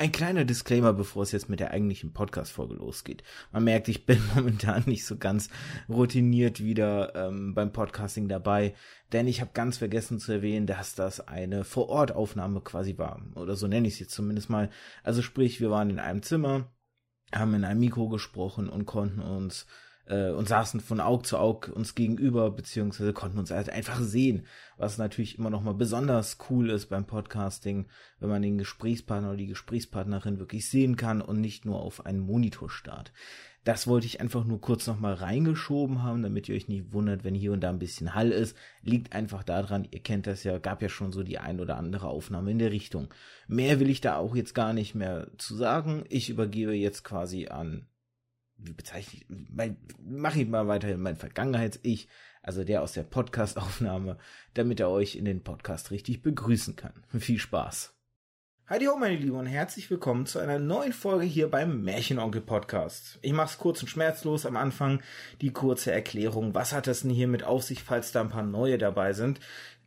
Ein kleiner Disclaimer, bevor es jetzt mit der eigentlichen Podcast-Folge losgeht. Man merkt, ich bin momentan nicht so ganz routiniert wieder ähm, beim Podcasting dabei, denn ich habe ganz vergessen zu erwähnen, dass das eine Vor-Ort-Aufnahme quasi war. Oder so nenne ich es jetzt zumindest mal. Also sprich, wir waren in einem Zimmer, haben in einem Mikro gesprochen und konnten uns äh, und saßen von Aug zu Aug uns gegenüber, beziehungsweise konnten uns halt einfach sehen, was natürlich immer noch mal besonders cool ist beim Podcasting, wenn man den Gesprächspartner oder die Gesprächspartnerin wirklich sehen kann und nicht nur auf einen Monitor starrt. Das wollte ich einfach nur kurz noch mal reingeschoben haben, damit ihr euch nicht wundert, wenn hier und da ein bisschen Hall ist. Liegt einfach daran, ihr kennt das ja, gab ja schon so die ein oder andere Aufnahme in der Richtung. Mehr will ich da auch jetzt gar nicht mehr zu sagen. Ich übergebe jetzt quasi an wie bezeichne ich, mein, mach ich mal weiterhin mein Vergangenheits-Ich, also der aus der Podcast-Aufnahme, damit er euch in den Podcast richtig begrüßen kann. Viel Spaß. Heidi ho, meine Lieben, und herzlich willkommen zu einer neuen Folge hier beim Märchenonkel Podcast. Ich mach's kurz und schmerzlos am Anfang die kurze Erklärung. Was hat das denn hier mit auf sich, falls da ein paar neue dabei sind?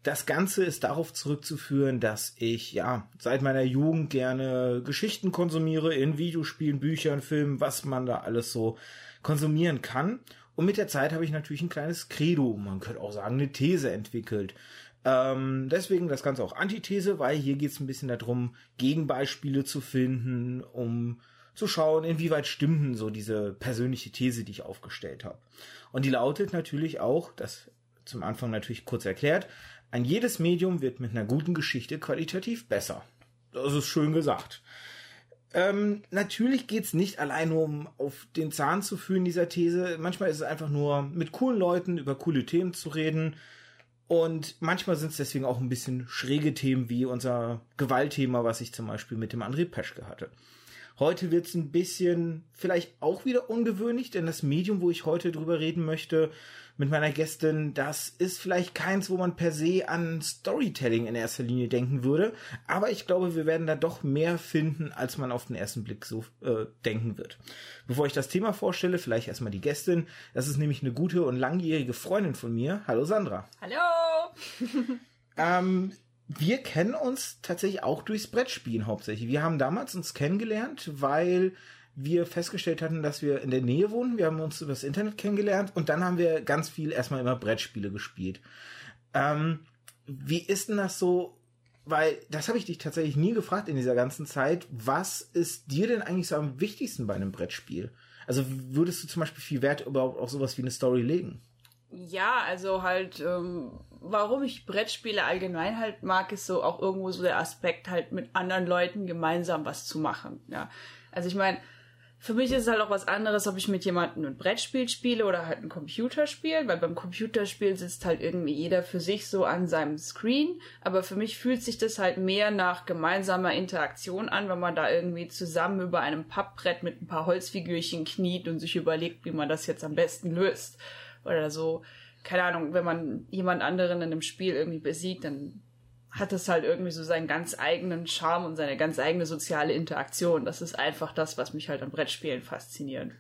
Das Ganze ist darauf zurückzuführen, dass ich ja seit meiner Jugend gerne Geschichten konsumiere in Videospielen, Büchern, Filmen, was man da alles so konsumieren kann. Und mit der Zeit habe ich natürlich ein kleines Credo, man könnte auch sagen eine These entwickelt. Ähm, deswegen das Ganze auch Antithese, weil hier geht es ein bisschen darum, Gegenbeispiele zu finden, um zu schauen, inwieweit stimmen so diese persönliche These, die ich aufgestellt habe. Und die lautet natürlich auch, das zum Anfang natürlich kurz erklärt, ein jedes Medium wird mit einer guten Geschichte qualitativ besser. Das ist schön gesagt. Ähm, natürlich geht's nicht allein nur um auf den Zahn zu fühlen dieser These. Manchmal ist es einfach nur mit coolen Leuten über coole Themen zu reden. Und manchmal sind es deswegen auch ein bisschen schräge Themen wie unser Gewaltthema, was ich zum Beispiel mit dem André Peschke hatte. Heute wird's ein bisschen vielleicht auch wieder ungewöhnlich, denn das Medium, wo ich heute drüber reden möchte, mit meiner Gästin, das ist vielleicht keins, wo man per se an Storytelling in erster Linie denken würde, aber ich glaube, wir werden da doch mehr finden, als man auf den ersten Blick so äh, denken wird. Bevor ich das Thema vorstelle, vielleicht erstmal die Gästin. Das ist nämlich eine gute und langjährige Freundin von mir. Hallo Sandra. Hallo. ähm, wir kennen uns tatsächlich auch durchs Brettspielen hauptsächlich. Wir haben damals uns kennengelernt, weil wir festgestellt hatten, dass wir in der Nähe wohnen. Wir haben uns über das Internet kennengelernt und dann haben wir ganz viel erstmal immer Brettspiele gespielt. Ähm, wie ist denn das so? Weil das habe ich dich tatsächlich nie gefragt in dieser ganzen Zeit. Was ist dir denn eigentlich so am wichtigsten bei einem Brettspiel? Also würdest du zum Beispiel viel Wert überhaupt auf sowas wie eine Story legen? Ja, also halt, ähm, warum ich Brettspiele allgemein halt mag, ist so auch irgendwo so der Aspekt, halt mit anderen Leuten gemeinsam was zu machen. Ja, also ich meine, für mich ist es halt auch was anderes, ob ich mit jemandem ein Brettspiel spiele oder halt ein Computerspiel, weil beim Computerspiel sitzt halt irgendwie jeder für sich so an seinem Screen. Aber für mich fühlt sich das halt mehr nach gemeinsamer Interaktion an, wenn man da irgendwie zusammen über einem Pappbrett mit ein paar Holzfigürchen kniet und sich überlegt, wie man das jetzt am besten löst. Oder so, keine Ahnung, wenn man jemand anderen in einem Spiel irgendwie besiegt, dann hat es halt irgendwie so seinen ganz eigenen Charme und seine ganz eigene soziale Interaktion. Das ist einfach das, was mich halt an Brettspielen fasziniert.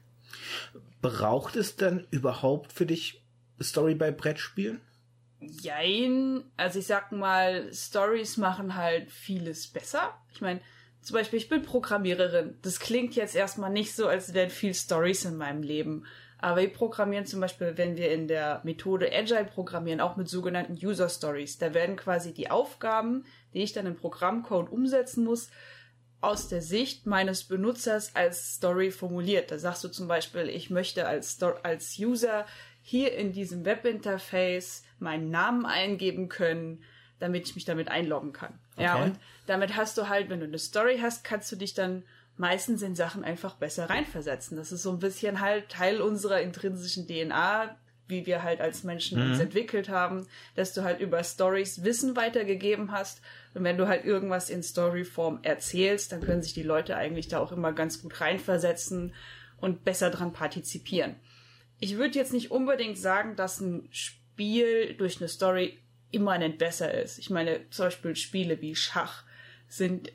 Braucht es denn überhaupt für dich Story bei Brettspielen? Jein. Also ich sag mal, Stories machen halt vieles besser. Ich meine, zum Beispiel, ich bin Programmiererin. Das klingt jetzt erstmal nicht so, als wären viel Stories in meinem Leben. Aber wir programmieren zum Beispiel, wenn wir in der Methode Agile programmieren, auch mit sogenannten User Stories. Da werden quasi die Aufgaben, die ich dann im Programmcode umsetzen muss, aus der Sicht meines Benutzers als Story formuliert. Da sagst du zum Beispiel, ich möchte als, Sto als User hier in diesem Webinterface meinen Namen eingeben können, damit ich mich damit einloggen kann. Okay. Ja, und damit hast du halt, wenn du eine Story hast, kannst du dich dann meistens in Sachen einfach besser reinversetzen. Das ist so ein bisschen halt Teil unserer intrinsischen DNA, wie wir halt als Menschen mhm. uns entwickelt haben, dass du halt über Stories Wissen weitergegeben hast. Und wenn du halt irgendwas in Storyform erzählst, dann können sich die Leute eigentlich da auch immer ganz gut reinversetzen und besser dran partizipieren. Ich würde jetzt nicht unbedingt sagen, dass ein Spiel durch eine Story immanent besser ist. Ich meine, zum Beispiel Spiele wie Schach sind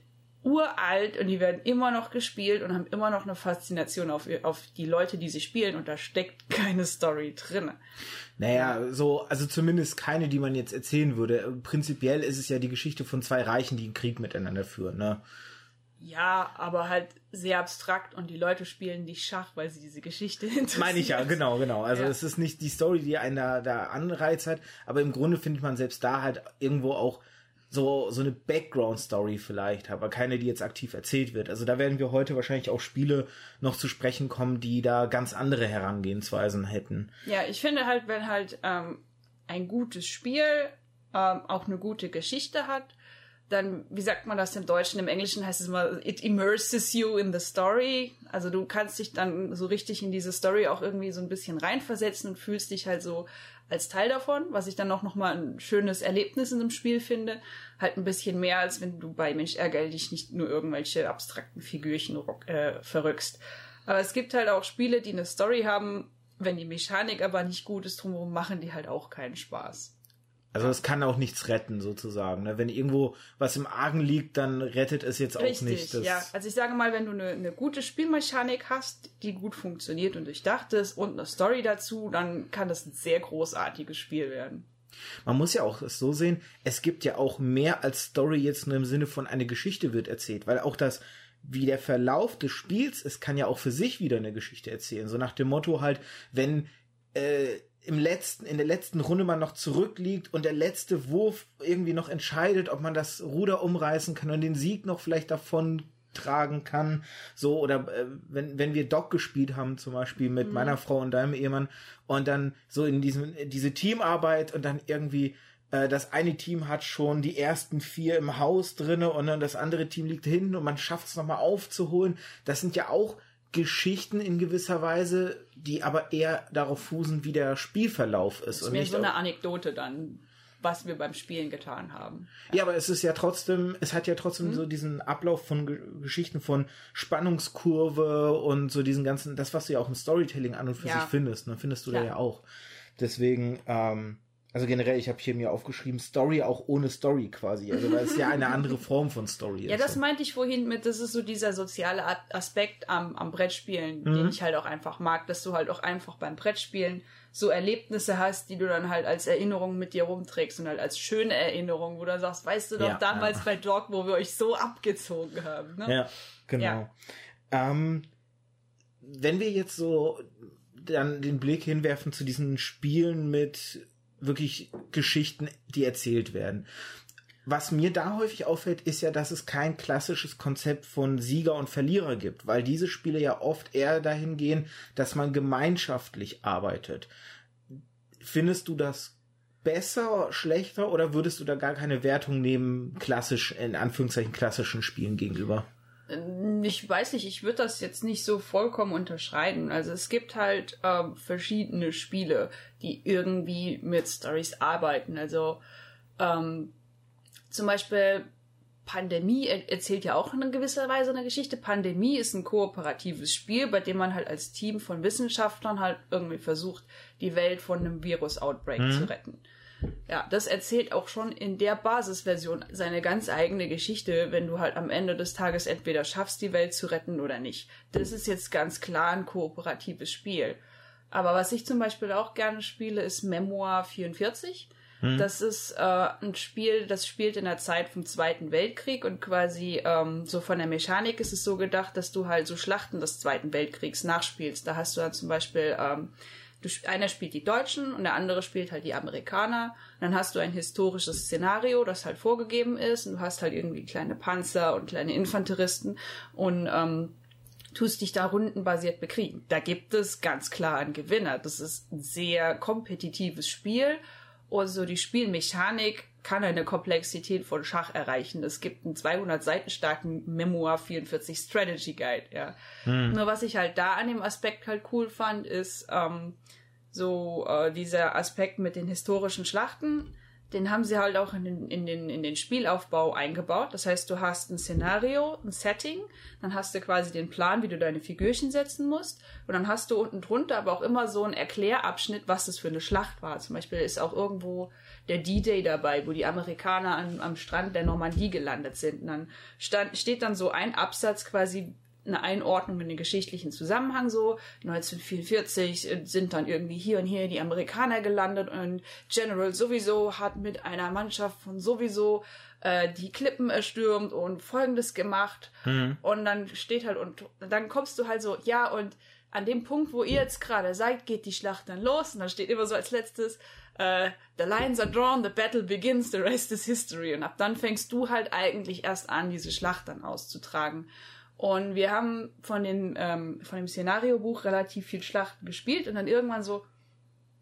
uralt und die werden immer noch gespielt und haben immer noch eine Faszination auf, auf die Leute, die sie spielen und da steckt keine Story drin. Naja, so, also zumindest keine, die man jetzt erzählen würde. Prinzipiell ist es ja die Geschichte von zwei Reichen, die einen Krieg miteinander führen, ne? Ja, aber halt sehr abstrakt und die Leute spielen nicht Schach, weil sie diese Geschichte interessiert. Meine ich ja, genau, genau. Also Ja. es ist nicht die Story, die einen da, da anreizt hat, aber im Grunde findet man selbst da halt irgendwo auch so, so eine Background-Story vielleicht, aber keine, die jetzt aktiv erzählt wird. Also da werden wir heute wahrscheinlich auch Spiele noch zu sprechen kommen, die da ganz andere Herangehensweisen hätten. Ja, ich finde halt, wenn halt ähm, ein gutes Spiel ähm, auch eine gute Geschichte hat, dann, wie sagt man das im Deutschen? Im Englischen heißt es immer, it immerses you in the story. Also du kannst dich dann so richtig in diese Story auch irgendwie so ein bisschen reinversetzen und fühlst dich halt so als Teil davon, was ich dann auch nochmal ein schönes Erlebnis in einem Spiel finde. Halt ein bisschen mehr, als wenn du bei Mensch ärgere dich nicht nur irgendwelche abstrakten Figürchen äh, verrückst. Aber es gibt halt auch Spiele, die eine Story haben, wenn die Mechanik aber nicht gut ist drumherum, machen die halt auch keinen Spaß. Also es kann auch nichts retten, sozusagen. ne? Wenn irgendwo was im Argen liegt, dann rettet es jetzt auch Richtig, nicht. Das, ja. Also ich sage mal, wenn du eine, eine gute Spielmechanik hast, die gut funktioniert und durchdacht ist und eine Story dazu, dann kann das ein sehr großartiges Spiel werden. Man muss ja auch es so sehen, es gibt ja auch mehr als Story jetzt nur im Sinne von eine Geschichte wird erzählt, weil auch das, wie der Verlauf des Spiels, es kann ja auch für sich wieder eine Geschichte erzählen. So nach dem Motto halt, wenn äh, im letzten, in der letzten Runde man noch zurückliegt und der letzte Wurf irgendwie noch entscheidet, ob man das Ruder umreißen kann und den Sieg noch vielleicht davon tragen kann, so oder äh, wenn wenn wir Doc gespielt haben zum Beispiel mit meiner Frau und deinem Ehemann und dann so in diesem diese Teamarbeit und dann irgendwie äh, das eine Team hat schon die ersten vier im Haus drinne und dann das andere Team liegt hinten und man schafft es nochmal aufzuholen. Das sind ja auch Geschichten in gewisser Weise, die aber eher darauf fußen, wie der Spielverlauf ist. Das ist und nicht so eine Anekdote dann, was wir beim Spielen getan haben. ja, aber es ist ja trotzdem, es hat ja trotzdem so diesen Ablauf von Ge Geschichten von Spannungskurve und so diesen ganzen, das, was du ja auch im Storytelling an und für Ja. sich findest, ne, findest du da Klar. ja auch. Deswegen, ähm, also generell, ich habe hier mir aufgeschrieben, Story auch ohne Story quasi. Also weil es ja eine andere Form von Story Ja, ist. das meinte ich vorhin mit, das ist so dieser soziale Aspekt am, am Brettspielen, Mhm. den ich halt auch einfach mag, dass du halt auch einfach beim Brettspielen so Erlebnisse hast, die du dann halt als Erinnerung mit dir rumträgst und halt als schöne Erinnerung, wo du dann sagst, weißt du doch Ja, damals ja. bei Dog, wo wir euch so abgezogen haben. Ne? Ja, genau. Ja. Ähm, wenn wir jetzt so dann den Blick hinwerfen zu diesen Spielen mit wirklich Geschichten, die erzählt werden. Was mir da häufig auffällt, ist ja, dass es kein klassisches Konzept von Sieger und Verlierer gibt, weil diese Spiele ja oft eher dahin gehen, dass man gemeinschaftlich arbeitet. Findest du das besser, schlechter oder würdest du da gar keine Wertung nehmen, klassisch, in Anführungszeichen klassischen Spielen gegenüber? Ich weiß nicht, ich würde das jetzt nicht so vollkommen unterschreiben. Also es gibt halt ähm, verschiedene Spiele, die irgendwie mit Stories arbeiten. Also ähm, zum Beispiel Pandemie er erzählt ja auch in gewisser Weise eine Geschichte. Pandemie ist ein kooperatives Spiel, bei dem man halt als Team von Wissenschaftlern halt irgendwie versucht, die Welt von einem Virus-Outbreak zu retten. Ja, das erzählt auch schon in der Basisversion seine ganz eigene Geschichte, wenn du halt am Ende des Tages entweder schaffst, die Welt zu retten oder nicht. Das ist jetzt ganz klar ein kooperatives Spiel. Aber was ich zum Beispiel auch gerne spiele, ist Memoir 44. Das ist äh, ein Spiel, das spielt in der Zeit vom Zweiten Weltkrieg und quasi ähm, so von der Mechanik ist es so gedacht, dass du halt so Schlachten des Zweiten Weltkriegs nachspielst. Da hast du dann zum Beispiel ähm, du, einer spielt die Deutschen und der andere spielt halt die Amerikaner. Und dann hast du ein historisches Szenario, das halt vorgegeben ist und du hast halt irgendwie kleine Panzer und kleine Infanteristen und ähm, tust dich da rundenbasiert bekriegen. Da gibt es ganz klar einen Gewinner. Das ist ein sehr kompetitives Spiel. Und so die Spielmechanik kann eine Komplexität von Schach erreichen. Es gibt einen 200 Seiten starken Memoir 44 Strategy Guide, ja. Nur was ich halt da an dem Aspekt halt cool fand, ist ähm, so äh, dieser Aspekt mit den historischen Schlachten. Den haben sie halt auch in den, in, den, in den Spielaufbau eingebaut. Das heißt, du hast ein Szenario, ein Setting, dann hast du quasi den Plan, wie du deine Figürchen setzen musst. Und dann hast du unten drunter aber auch immer so einen Erklärabschnitt, was das für eine Schlacht war. Zum Beispiel ist auch irgendwo der D-Day dabei, wo die Amerikaner an, am Strand der Normandie gelandet sind. Und dann stand, steht dann so ein Absatz quasi, eine Einordnung in den geschichtlichen Zusammenhang so. 1944 sind dann irgendwie hier und hier die Amerikaner gelandet und General sowieso hat mit einer Mannschaft von sowieso äh, die Klippen erstürmt und folgendes gemacht. Mhm. Und dann steht halt, und dann kommst du halt so, ja, und an dem Punkt, wo ihr jetzt gerade seid, geht die Schlacht dann los. Und dann steht immer so als letztes, äh, the lines are drawn, the battle begins, the rest is history. Und ab dann fängst du halt eigentlich erst an, diese Schlacht dann auszutragen. Und wir haben von, den, ähm, von dem Szenariobuch relativ viel Schlachten gespielt und dann irgendwann so,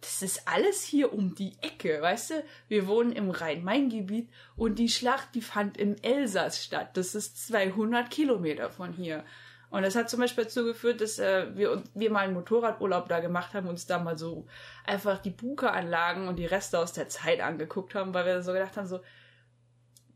das ist alles hier um die Ecke, weißt du? Wir wohnen im Rhein-Main-Gebiet und die Schlacht, die fand im Elsass statt. Das ist 200 Kilometer von hier. Und das hat zum Beispiel dazu geführt, dass äh, wir, wir mal einen Motorradurlaub da gemacht haben, uns da mal so einfach die Bunkeranlagen und die Reste aus der Zeit angeguckt haben, weil wir so gedacht haben, so,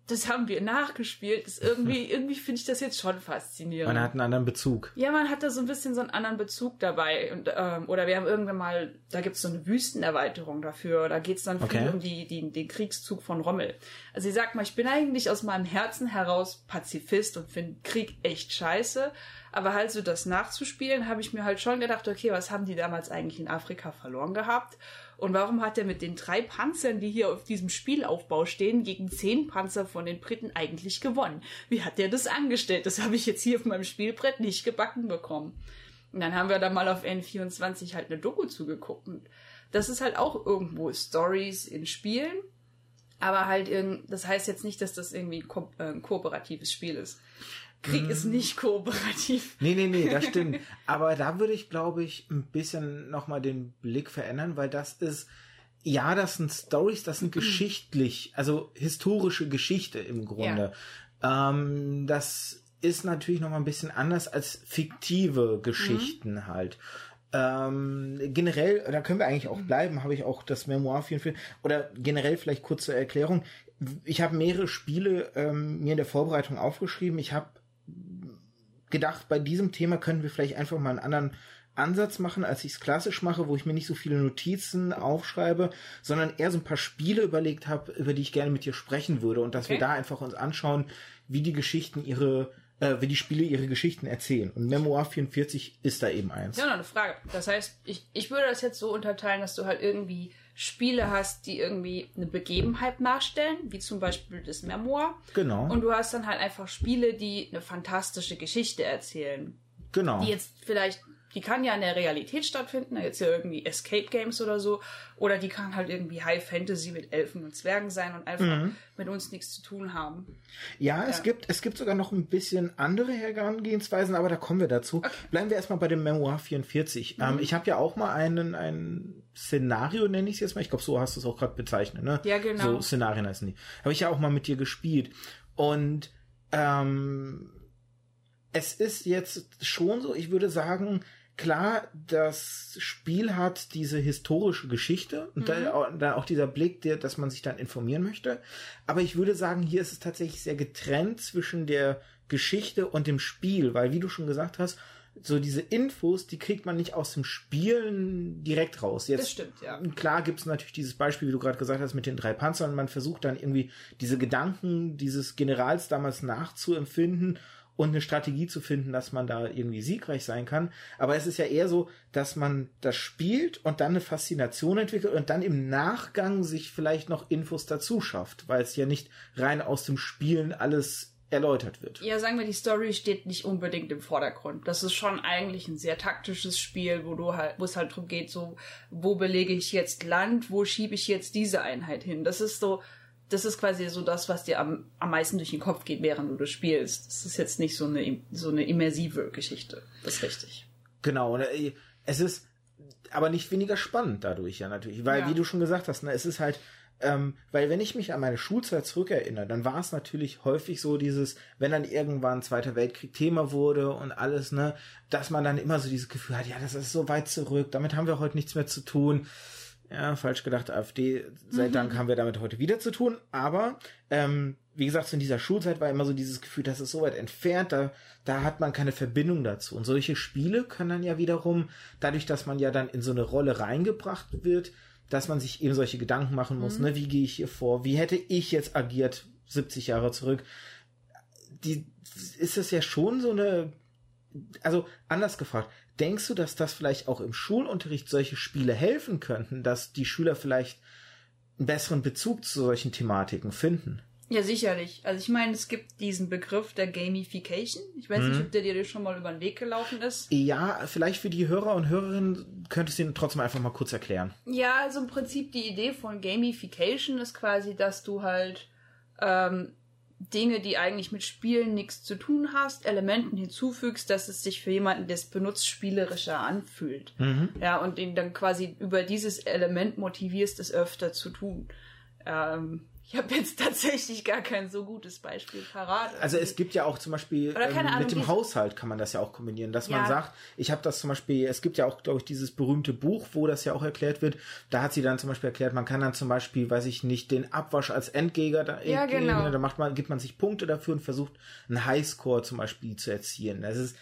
das haben wir nachgespielt. Das irgendwie, irgendwie finde ich das jetzt schon faszinierend. Man hat einen anderen Bezug. Ja, man hat da so ein bisschen so einen anderen Bezug dabei. Und, ähm, oder wir haben irgendwann mal, da gibt's so eine Wüstenerweiterung dafür. Da geht's dann Okay. viel um die, die, den Kriegszug von Rommel. Also ich sag mal, ich bin eigentlich aus meinem Herzen heraus Pazifist und finde Krieg echt scheiße. Aber halt so das nachzuspielen, habe ich mir halt schon gedacht, okay, was haben die damals eigentlich in Afrika verloren gehabt? Und warum hat er mit den drei Panzern, die hier auf diesem Spielaufbau stehen, gegen zehn Panzer von den Briten eigentlich gewonnen? Wie hat der das angestellt? Das habe ich jetzt hier auf meinem Spielbrett nicht gebacken bekommen. Und dann haben wir da mal auf N24 halt eine Doku zugeguckt. Und das ist halt auch irgendwo Stories in Spielen. Aber halt, das heißt jetzt nicht, dass das irgendwie ko äh, ein kooperatives Spiel ist. Krieg ist nicht kooperativ. Nee, nee, nee, das stimmt. Aber da würde ich, glaube ich, ein bisschen nochmal den Blick verändern, weil das ist, ja, das sind Stories, das sind geschichtlich, also historische Geschichte im Grunde. Ähm, das ist natürlich nochmal ein bisschen anders als fiktive Geschichten halt. Ähm, generell, da können wir eigentlich auch bleiben, habe ich auch das Memoir 44, oder generell vielleicht kurz zur Erklärung. Ich habe mehrere Spiele ähm, mir in der Vorbereitung aufgeschrieben. Ich habe gedacht, bei diesem Thema können wir vielleicht einfach mal einen anderen Ansatz machen, als ich es klassisch mache, wo ich mir nicht so viele Notizen aufschreibe, sondern eher so ein paar Spiele überlegt habe, über die ich gerne mit dir sprechen würde und dass Okay. wir da einfach uns anschauen, wie die Geschichten ihre, äh, wie die Spiele ihre Geschichten erzählen. Und Memoir 44 ist da eben eins. Ja, noch eine Frage. Das heißt, ich, ich würde das jetzt so unterteilen, dass du halt irgendwie Spiele hast, die irgendwie eine Begebenheit nachstellen, wie zum Beispiel das Memoir. Genau. Und du hast dann halt einfach Spiele, die eine fantastische Geschichte erzählen. genau. Die jetzt vielleicht, die kann ja in der Realität stattfinden, jetzt ja irgendwie Escape Games oder so. Oder die kann halt irgendwie High Fantasy mit Elfen und Zwergen sein und einfach Mhm. mit uns nichts zu tun haben. Ja, es gibt, es gibt sogar noch ein bisschen andere Herangehensweisen, aber da kommen wir dazu. Bleiben wir erstmal bei dem Memoir 44. Mhm. Ähm, ich habe ja auch mal einen, ein Szenario, nenne ich es jetzt mal. Ich glaube, so hast du es auch gerade bezeichnet, ne? Ja, genau. So Szenarien heißen die. Habe ich ja auch mal mit dir gespielt. Und ähm, es ist jetzt schon so, ich würde sagen, klar, das Spiel hat diese historische Geschichte und da, au- dann auch dieser Blick, der, dass man sich dann informieren möchte. Aber ich würde sagen, hier ist es tatsächlich sehr getrennt zwischen der Geschichte und dem Spiel, weil wie du schon gesagt hast, so diese Infos, die kriegt man nicht aus dem Spielen direkt raus. Jetzt Das stimmt, ja. Klar gibt es natürlich dieses Beispiel, wie du gerade gesagt hast, mit den drei Panzern. Man versucht dann irgendwie diese Gedanken dieses Generals damals nachzuempfinden und eine Strategie zu finden, dass man da irgendwie siegreich sein kann. Aber es ist ja eher so, dass man das spielt und dann eine Faszination entwickelt und dann im Nachgang sich vielleicht noch Infos dazu schafft, weil es ja nicht rein aus dem Spielen alles erläutert wird. Ja, sagen wir, die Story steht nicht unbedingt im Vordergrund. Das ist schon eigentlich ein sehr taktisches Spiel, wo du halt, wo es halt drum geht, so, wo belege ich jetzt Land, wo schiebe ich jetzt diese Einheit hin? Das ist so, das ist quasi so das, was dir am, am meisten durch den Kopf geht, während du das spielst. Das ist jetzt nicht so eine, so eine immersive Geschichte. Das ist richtig. Genau, und, äh, es ist aber nicht weniger spannend dadurch ja natürlich, weil Ja. wie du schon gesagt hast, ne, es ist halt, ähm, weil wenn ich mich an meine Schulzeit zurückerinnere, dann war es natürlich häufig so dieses, wenn dann irgendwann Zweiter Weltkrieg Thema wurde und alles, ne, dass man dann immer so dieses Gefühl hat, ja, das ist so weit zurück, damit haben wir heute nichts mehr zu tun. Ja, falsch gedacht, AfD, sei Dank haben wir damit heute wieder zu tun. Aber ähm, wie gesagt, so in dieser Schulzeit war immer so dieses Gefühl, das ist so weit entfernt, da, da hat man keine Verbindung dazu. Und solche Spiele können dann ja wiederum, dadurch, dass man ja dann in so eine Rolle reingebracht wird, dass man sich eben solche Gedanken machen muss, ne, wie gehe ich hier vor, wie hätte ich jetzt agiert 70 Jahre zurück. Die ist es ja schon so eine also anders gefragt, denkst du, dass das vielleicht auch im Schulunterricht solche Spiele helfen könnten, dass die Schüler vielleicht einen besseren Bezug zu solchen Thematiken finden? Ja, sicherlich. Also ich meine, es gibt diesen Begriff der Gamification. Ich weiß nicht, ob der dir schon mal über den Weg gelaufen ist. Ja, vielleicht für die Hörer und Hörerinnen könntest du ihn trotzdem einfach mal kurz erklären. Ja, also im Prinzip die Idee von Gamification ist quasi, dass du halt ähm, Dinge, die eigentlich mit Spielen nichts zu tun hast, Elementen hinzufügst, dass es sich für jemanden, der es benutzt, spielerischer anfühlt. Ja, und ihn dann quasi über dieses Element motivierst, es öfter zu tun. Ähm, ich habe jetzt tatsächlich gar kein so gutes Beispiel parat. Also es gibt ja auch zum Beispiel ähm, Ahnung, mit dem Haushalt kann man das ja auch kombinieren, dass man Ja. sagt, ich habe das zum Beispiel, es gibt ja auch, glaube ich, dieses berühmte Buch, wo das ja auch erklärt wird. Da hat sie dann zum Beispiel erklärt, man kann dann zum Beispiel, weiß ich nicht, den Abwasch als Endgegner, da, Ja, genau. da macht man, gibt man sich Punkte dafür und versucht einen Highscore zum Beispiel zu erzielen. Das ist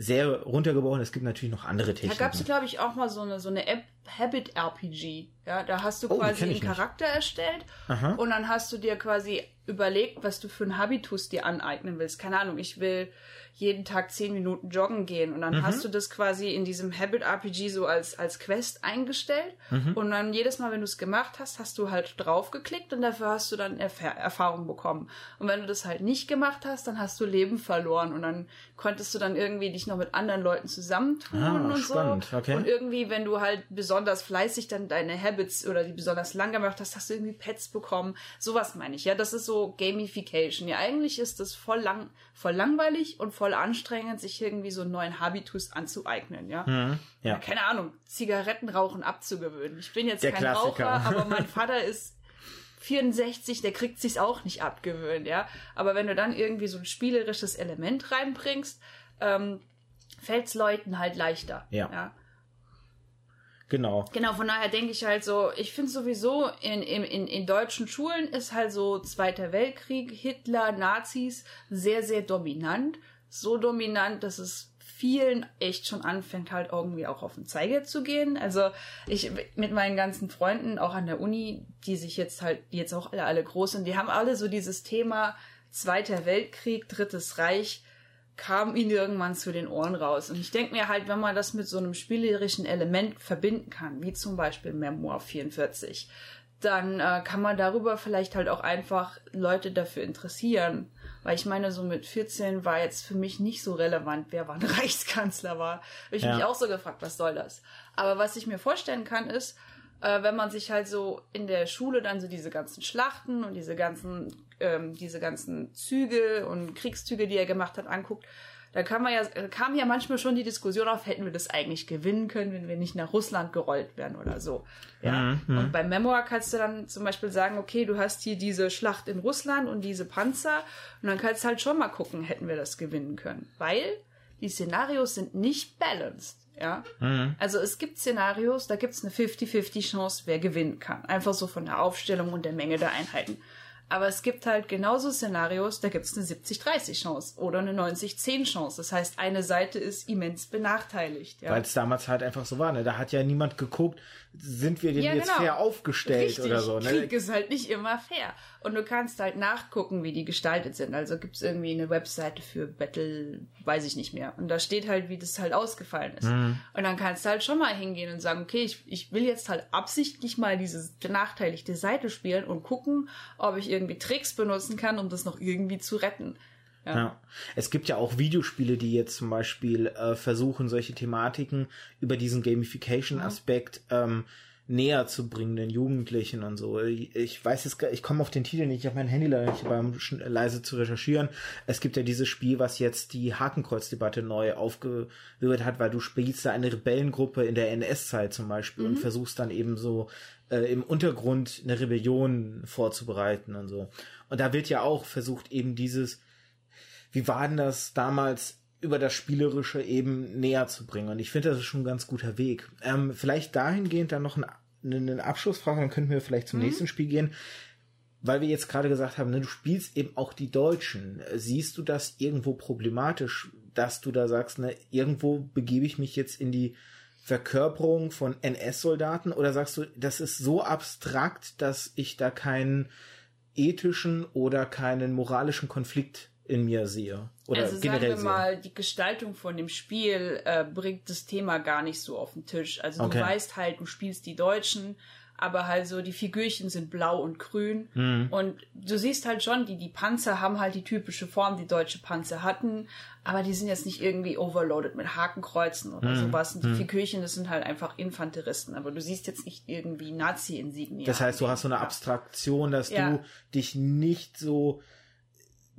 sehr runtergebrochen. Es gibt natürlich noch andere Da Techniken. gab es, glaube ich, auch mal so eine, so eine App, Habit RPG. Ja, da hast du Oh, quasi einen ich nicht. Charakter erstellt Aha. und dann hast du dir quasi überlegt, was du für einen Habitus dir aneignen willst. Keine Ahnung, ich will jeden Tag zehn Minuten joggen gehen und dann Mhm. hast du das quasi in diesem Habit RPG so als, als Quest eingestellt Mhm. und dann jedes Mal, wenn du es gemacht hast, hast du halt draufgeklickt und dafür hast du dann Erf Erfahrung bekommen. Und wenn du das halt nicht gemacht hast, dann hast du Leben verloren und dann konntest du dann irgendwie dich noch mit anderen Leuten zusammentun Ah, und spannend, so. okay. Und irgendwie, wenn du halt besonders fleißig dann deine Habits oder die besonders lang gemacht hast, hast du irgendwie Pets bekommen. Sowas meine ich, ja. Das ist so Gamification. Ja, eigentlich ist das voll lang, voll langweilig und voll anstrengend, sich irgendwie so einen neuen Habitus anzueignen, ja. Mhm. Ja, Ja. keine Ahnung, Zigarettenrauchen abzugewöhnen. Ich bin jetzt Der kein Klassiker. Raucher, aber mein Vater ist 64, der kriegt sich's auch nicht abgewöhnt, ja. Aber wenn du dann irgendwie so ein spielerisches Element reinbringst, ähm, fällt's Leuten halt leichter. Ja. ja. Genau. Genau, von daher denke ich halt so, ich finde sowieso in, in, in, in deutschen Schulen ist halt so Zweiter Weltkrieg, Hitler, Nazis sehr, sehr dominant. So dominant, dass es vielen echt schon anfängt halt irgendwie auch auf den Zeiger zu gehen. Also ich mit meinen ganzen Freunden, auch an der Uni, die sich jetzt halt, jetzt auch alle, alle groß sind, die haben alle so dieses Thema Zweiter Weltkrieg, Drittes Reich, kam ihnen irgendwann zu den Ohren raus. Und ich denke mir halt, wenn man das mit so einem spielerischen Element verbinden kann, wie zum Beispiel Memoir 44, dann äh, kann man darüber vielleicht halt auch einfach Leute dafür interessieren. Weil ich meine, so mit 14 war jetzt für mich nicht so relevant, wer wann Reichskanzler war. Hab ich Ja. mich auch so gefragt, was soll das? Aber was ich mir vorstellen kann, ist, äh, wenn man sich halt so in der Schule dann so diese ganzen Schlachten und diese ganzen, ähm, diese ganzen Züge und Kriegszüge, die er gemacht hat, anguckt, da man ja, kam ja manchmal schon die Diskussion auf, hätten wir das eigentlich gewinnen können, wenn wir nicht nach Russland gerollt wären oder so. Ja. Und beim Memoir kannst du dann zum Beispiel sagen, okay, du hast hier diese Schlacht in Russland und diese Panzer und dann kannst du halt schon mal gucken, hätten wir das gewinnen können. Weil die Szenarios sind nicht balanced. Ja, also es gibt Szenarios, da gibt es eine 50-50 Chance, wer gewinnen kann. Einfach so von der Aufstellung und der Menge der Einheiten. Aber es gibt halt genauso Szenarios, da gibt es eine 70-30 Chance oder eine 90-10 Chance. Das heißt, eine Seite ist immens benachteiligt. Ja. Weil es damals halt einfach so war, ne? Da hat ja niemand geguckt, sind wir denn Ja, jetzt genau. fair aufgestellt Richtig, oder so, ne? Krieg ist halt nicht immer fair. Und du kannst halt nachgucken, wie die gestaltet sind. Also gibt's irgendwie eine Webseite für Battle, weiß ich nicht mehr. Und da steht halt, wie das halt ausgefallen ist. Mhm. Und dann kannst du halt schon mal hingehen und sagen, okay, ich, ich will jetzt halt absichtlich mal diese benachteiligte Seite spielen und gucken, ob ich irgendwie Tricks benutzen kann, um das noch irgendwie zu retten. Ja. Es gibt ja auch Videospiele, die jetzt zum Beispiel äh, versuchen, solche Thematiken über diesen Gamification-Aspekt ähm, näher zu bringen den Jugendlichen und so. Ich weiß jetzt, gar- ich komme auf den Titel nicht, ich habe mein Handy leider nicht beim leise zu recherchieren. Es gibt ja dieses Spiel, was jetzt die Hakenkreuzdebatte neu aufgewirbelt hat, weil du spielst da eine Rebellengruppe in der NS-Zeit zum Beispiel und versuchst dann eben so äh, im Untergrund eine Rebellion vorzubereiten und so. Und da wird ja auch versucht, eben dieses wie war denn das damals über das Spielerische eben näher zu bringen? Und ich finde, das ist schon ein ganz guter Weg. Ähm, vielleicht dahingehend dann noch ein, eine Abschlussfrage, dann könnten wir vielleicht zum nächsten Spiel gehen. Weil wir jetzt gerade gesagt haben, ne, du spielst eben auch die Deutschen. Siehst du das irgendwo problematisch, dass du da sagst, ne, irgendwo begebe ich mich jetzt in die Verkörperung von NS-Soldaten? Oder sagst du, das ist so abstrakt, dass ich da keinen ethischen oder keinen moralischen Konflikt in mir sehe? Oder also sagen wir sehe? mal, die Gestaltung von dem Spiel äh, bringt das Thema gar nicht so auf den Tisch. Also Okay. du weißt halt, du spielst die Deutschen, aber halt so die Figürchen sind blau und grün und du siehst halt schon, die die Panzer haben halt die typische Form, die deutsche Panzer hatten, aber die sind jetzt nicht irgendwie overloaded mit Hakenkreuzen oder sowas. Und die Figürchen, das sind halt einfach Infanteristen, aber du siehst jetzt nicht irgendwie Nazi-Insignien. Das heißt, du hast so eine Abstraktion, dass Ja. du dich nicht so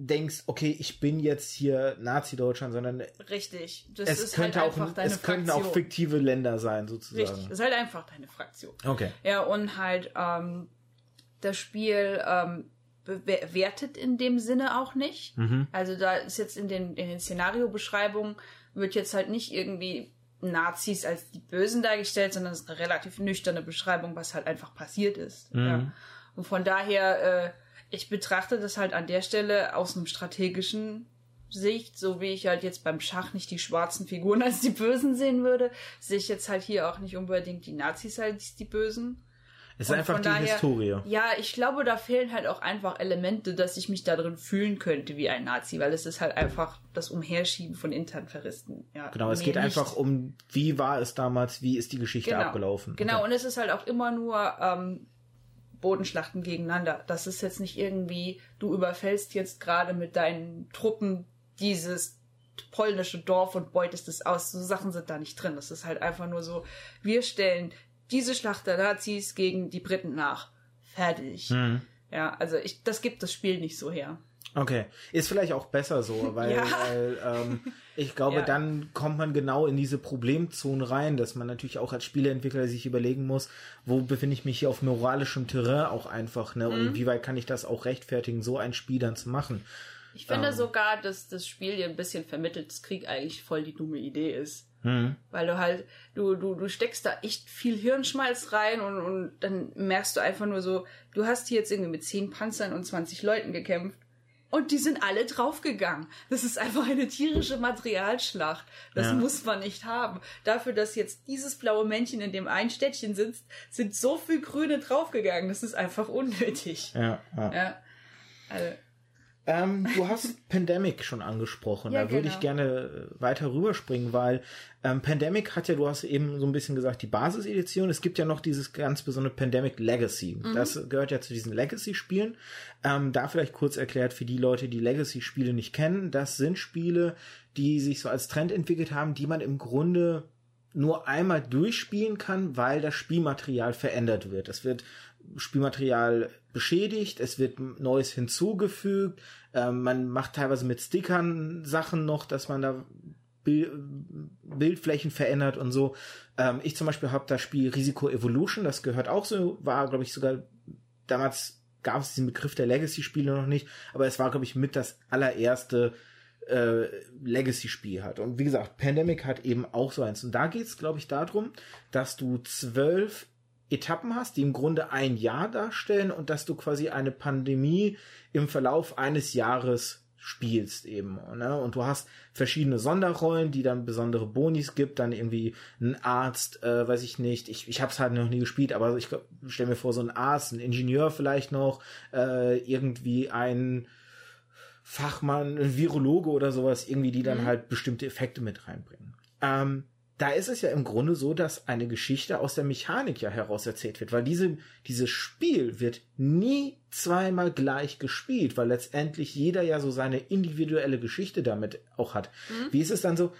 denkst, okay, ich bin jetzt hier Nazi-Deutschland, sondern Richtig. Das es ist könnte halt auch, einfach deine es könnten Fraktion. auch fiktive Länder sein, sozusagen. Richtig. Das ist halt einfach deine Fraktion. Okay. Ja, und halt ähm, das Spiel ähm, bewertet in dem Sinne auch nicht. Also da ist jetzt in den, in den Szenariobeschreibungen wird jetzt halt nicht irgendwie Nazis als die Bösen dargestellt, sondern es ist eine relativ nüchterne Beschreibung, was halt einfach passiert ist. Ja. Und von daher, äh, ich betrachte das halt an der Stelle aus einem strategischen Sicht, so wie ich halt jetzt beim Schach nicht die schwarzen Figuren als die Bösen sehen würde, sehe ich jetzt halt hier auch nicht unbedingt die Nazis als die Bösen. Es ist Und einfach die daher- Historie. Ja, ich glaube, da fehlen halt auch einfach Elemente, dass ich mich da drin fühlen könnte wie ein Nazi, weil es ist halt einfach das Umherschieben von Internferisten. Ja, Genau, es geht nicht- einfach um, wie war es damals, wie ist die Geschichte genau, abgelaufen. Genau, Okay. und es ist halt auch immer nur ähm, Bodenschlachten gegeneinander. Das ist jetzt nicht irgendwie, du überfällst jetzt gerade mit deinen Truppen dieses polnische Dorf und beutest es aus. So Sachen sind da nicht drin. Das ist halt einfach nur so, wir stellen diese Schlacht der Nazis gegen die Briten nach. Fertig. Mhm. Ja, also ich, das gibt das Spiel nicht so her. Okay, ist vielleicht auch besser so, weil, Ja. weil ähm, ich glaube, Ja. dann kommt man genau in diese Problemzone rein, dass man natürlich auch als Spieleentwickler sich überlegen muss, wo befinde ich mich hier auf moralischem Terrain auch einfach, ne? Mhm. Und wie weit kann ich das auch rechtfertigen, so ein Spiel dann zu machen? Ich finde Ähm. sogar, dass das Spiel dir ein bisschen vermittelt, dass Krieg eigentlich voll die dumme Idee ist. Hm. Weil du halt, du, du, du steckst da echt viel Hirnschmalz rein und, und dann merkst du einfach nur so, du hast hier jetzt irgendwie mit 10 Panzern und 20 Leuten gekämpft und die sind alle draufgegangen. Das ist einfach eine tierische Materialschlacht. Das Ja. muss man nicht haben. Dafür, dass jetzt dieses blaue Männchen in dem einen Städtchen sitzt, sind so viel Grüne draufgegangen. Das ist einfach unnötig. Ja, ja. Ja. Also, Ähm, du hast Pandemic schon angesprochen. Ja, da würde genau. ich gerne äh, weiter rüberspringen, weil ähm, Pandemic hat ja, du hast eben so ein bisschen gesagt, die Basisedition. Es gibt ja noch dieses ganz besondere Pandemic Legacy. Mhm. Das gehört ja zu diesen Legacy-Spielen. Ähm, da vielleicht kurz erklärt für die Leute, die Legacy-Spiele nicht kennen. Das sind Spiele, die sich so als Trend entwickelt haben, die man im Grunde nur einmal durchspielen kann, weil das Spielmaterial verändert wird. Es wird Spielmaterial beschädigt, es wird Neues hinzugefügt, ähm, man macht teilweise mit Stickern Sachen noch, dass man da Bil Bildflächen verändert und so. Ähm, ich zum Beispiel habe das Spiel Risiko Evolution, das gehört auch so, war glaube ich sogar damals gab es diesen Begriff der Legacy-Spiele noch nicht, aber es war glaube ich mit das allererste äh, Legacy-Spiel hat. Und wie gesagt, Pandemic hat eben auch so eins. Und da geht es, glaube ich, darum, dass du zwölf Etappen hast, die im Grunde ein Jahr darstellen und dass du quasi eine Pandemie im Verlauf eines Jahres spielst eben. Ne? Und du hast verschiedene Sonderrollen, die dann besondere Bonis gibt, dann irgendwie ein Arzt, äh, weiß ich nicht, ich, ich habe es halt noch nie gespielt, aber ich stell mir vor, so ein Arzt, ein Ingenieur vielleicht noch, äh, irgendwie ein Fachmann, ein Virologe oder sowas, irgendwie, die dann halt bestimmte Effekte mit reinbringen. Ähm, da ist es ja im Grunde so, dass eine Geschichte aus der Mechanik ja heraus erzählt wird, weil diese, dieses Spiel wird nie zweimal gleich gespielt, weil letztendlich jeder ja so seine individuelle Geschichte damit auch hat. Wie ist es dann so?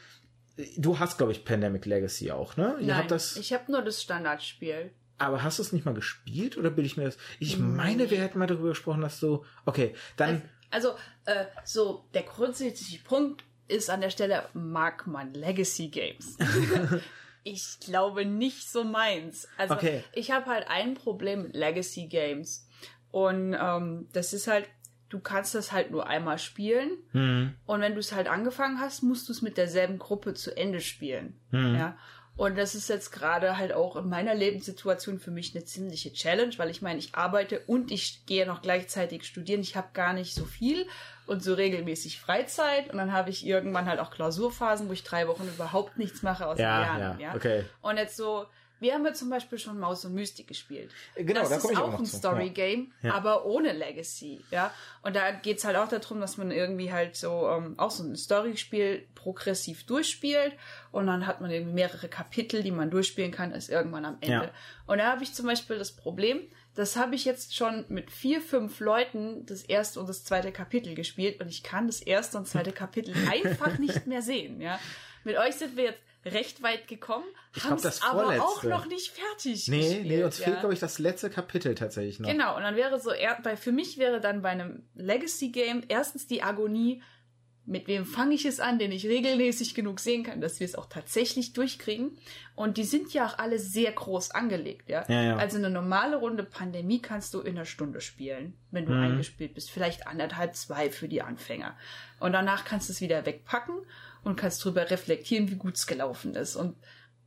Du hast, glaube ich, Pandemic Legacy auch, ne? Ihr nein, habt das, ich habe nur das Standardspiel. aber hast du es nicht mal gespielt oder bilde ich mir das? Ich meine, wir hätten mal darüber gesprochen, dass du, okay, dann, Also, äh, so, der grundsätzliche Punkt ist an der Stelle, mag man Legacy Games? ich glaube nicht so meins. Also, Okay. ich habe halt ein Problem mit Legacy Games. Und ähm, das ist halt, du kannst das halt nur einmal spielen. hm, Und wenn du es halt angefangen hast, musst du es mit derselben Gruppe zu Ende spielen. Ja. Und das ist jetzt gerade halt auch in meiner Lebenssituation für mich eine ziemliche Challenge, weil ich meine, ich arbeite und ich gehe noch gleichzeitig studieren. Ich habe gar nicht so viel und so regelmäßig Freizeit. Und dann habe ich irgendwann halt auch Klausurphasen, wo ich drei Wochen überhaupt nichts mache außer Ja, Lernen. ja, Ja, okay. Und jetzt so, Wir haben ja zum Beispiel schon Maus und Mystik gespielt. Genau, das da ist ich auch auch ein. Story-Game, Ja. aber ohne Legacy, ja. Und da geht's halt auch darum, dass man irgendwie halt so ähm, auch so ein Story-Spiel progressiv durchspielt und dann hat man irgendwie mehrere Kapitel, die man durchspielen kann, ist irgendwann am Ende. Ja. Und da habe ich zum Beispiel das Problem, das habe ich jetzt schon mit vier, fünf Leuten das erste und das zweite Kapitel gespielt und ich kann das erste und zweite Kapitel einfach nicht mehr sehen, ja. Mit euch sind wir jetzt recht weit gekommen, haben es aber auch noch nicht fertig Nee, gespielt. nee, uns ja. fehlt, glaube ich, das letzte Kapitel tatsächlich noch. Genau, und dann wäre so, bei, für mich wäre dann bei einem Legacy-Game erstens die Agonie, mit wem fange ich es an, den ich regelmäßig genug sehen kann, dass wir es auch tatsächlich durchkriegen. Und die sind ja auch alle sehr groß angelegt, ja. Ja, ja. Also eine normale Runde Pandemie kannst du in einer Stunde spielen, wenn du Mhm. eingespielt bist. Vielleicht anderthalb, zwei für die Anfänger. Und danach kannst du es wieder wegpacken und kannst drüber reflektieren, wie gut es gelaufen ist. Und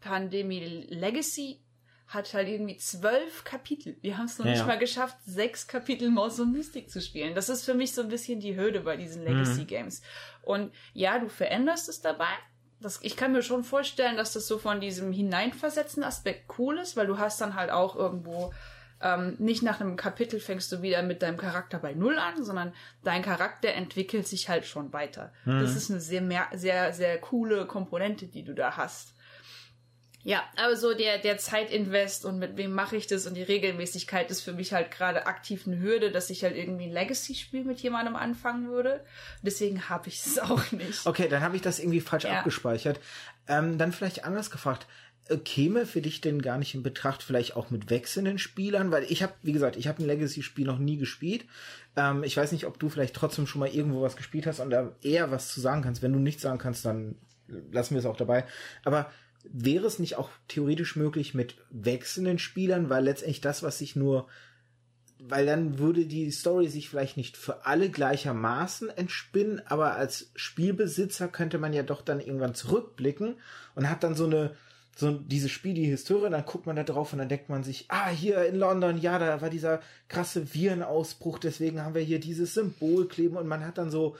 Pandemie Legacy hat halt irgendwie zwölf Kapitel. Wir haben es noch Ja, nicht mal geschafft, sechs Kapitel Maus und Mystik zu spielen. Das ist für mich so ein bisschen die Hürde bei diesen Legacy Games. Und ja, du veränderst es dabei. Das, ich kann mir schon vorstellen, dass das so von diesem Hineinversetzen Aspekt cool ist, weil du hast dann halt auch irgendwo ähm, nicht nach einem Kapitel fängst du wieder mit deinem Charakter bei Null an, sondern dein Charakter entwickelt sich halt schon weiter. Das ist eine sehr, mehr, sehr, sehr coole Komponente, die du da hast. Ja, aber so der, der Zeitinvest und mit wem mache ich das und die Regelmäßigkeit ist für mich halt gerade aktiv eine Hürde, dass ich halt irgendwie ein Legacy-Spiel mit jemandem anfangen würde. Deswegen habe ich es auch nicht. Okay, dann habe ich das irgendwie falsch Ja. abgespeichert. Ähm, dann vielleicht anders gefragt. Äh, Käme für dich denn gar nicht in Betracht, vielleicht auch mit wechselnden Spielern? Weil ich habe, wie gesagt, ich habe ein Legacy-Spiel noch nie gespielt. Ähm, ich weiß nicht, ob du vielleicht trotzdem schon mal irgendwo was gespielt hast und da eher was zu sagen kannst. Wenn du nichts sagen kannst, dann lassen wir es auch dabei. Aber wäre es nicht auch theoretisch möglich mit wechselnden Spielern, weil letztendlich das, was sich nur weil dann würde die Story sich vielleicht nicht für alle gleichermaßen entspinnen, aber als Spielbesitzer könnte man ja doch dann irgendwann zurückblicken und hat dann so eine so dieses Spiel, die Historie, dann guckt man da drauf und dann denkt man sich, ah, hier in London, ja, da war dieser krasse Virenausbruch, deswegen haben wir hier dieses Symbol kleben und man hat dann so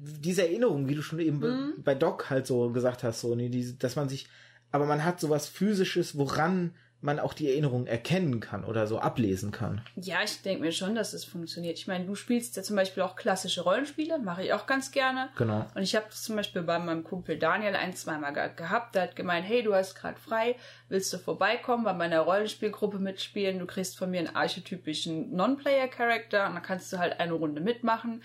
diese Erinnerung, wie du schon eben be- bei Doc halt so gesagt hast, so, diese, dass man sich, aber man hat sowas physisches, woran man auch die Erinnerung erkennen kann oder so ablesen kann. Ja, ich denke mir schon, dass es funktioniert. Ich meine, du spielst ja zum Beispiel auch klassische Rollenspiele, mache ich auch ganz gerne. Genau. Und ich habe das zum Beispiel bei meinem Kumpel Daniel ein, zweimal ge gehabt. Der hat gemeint, hey, du hast gerade frei, willst du vorbeikommen, bei meiner Rollenspielgruppe mitspielen? Du kriegst von mir einen archetypischen Non-Player-Character und dann kannst du halt eine Runde mitmachen.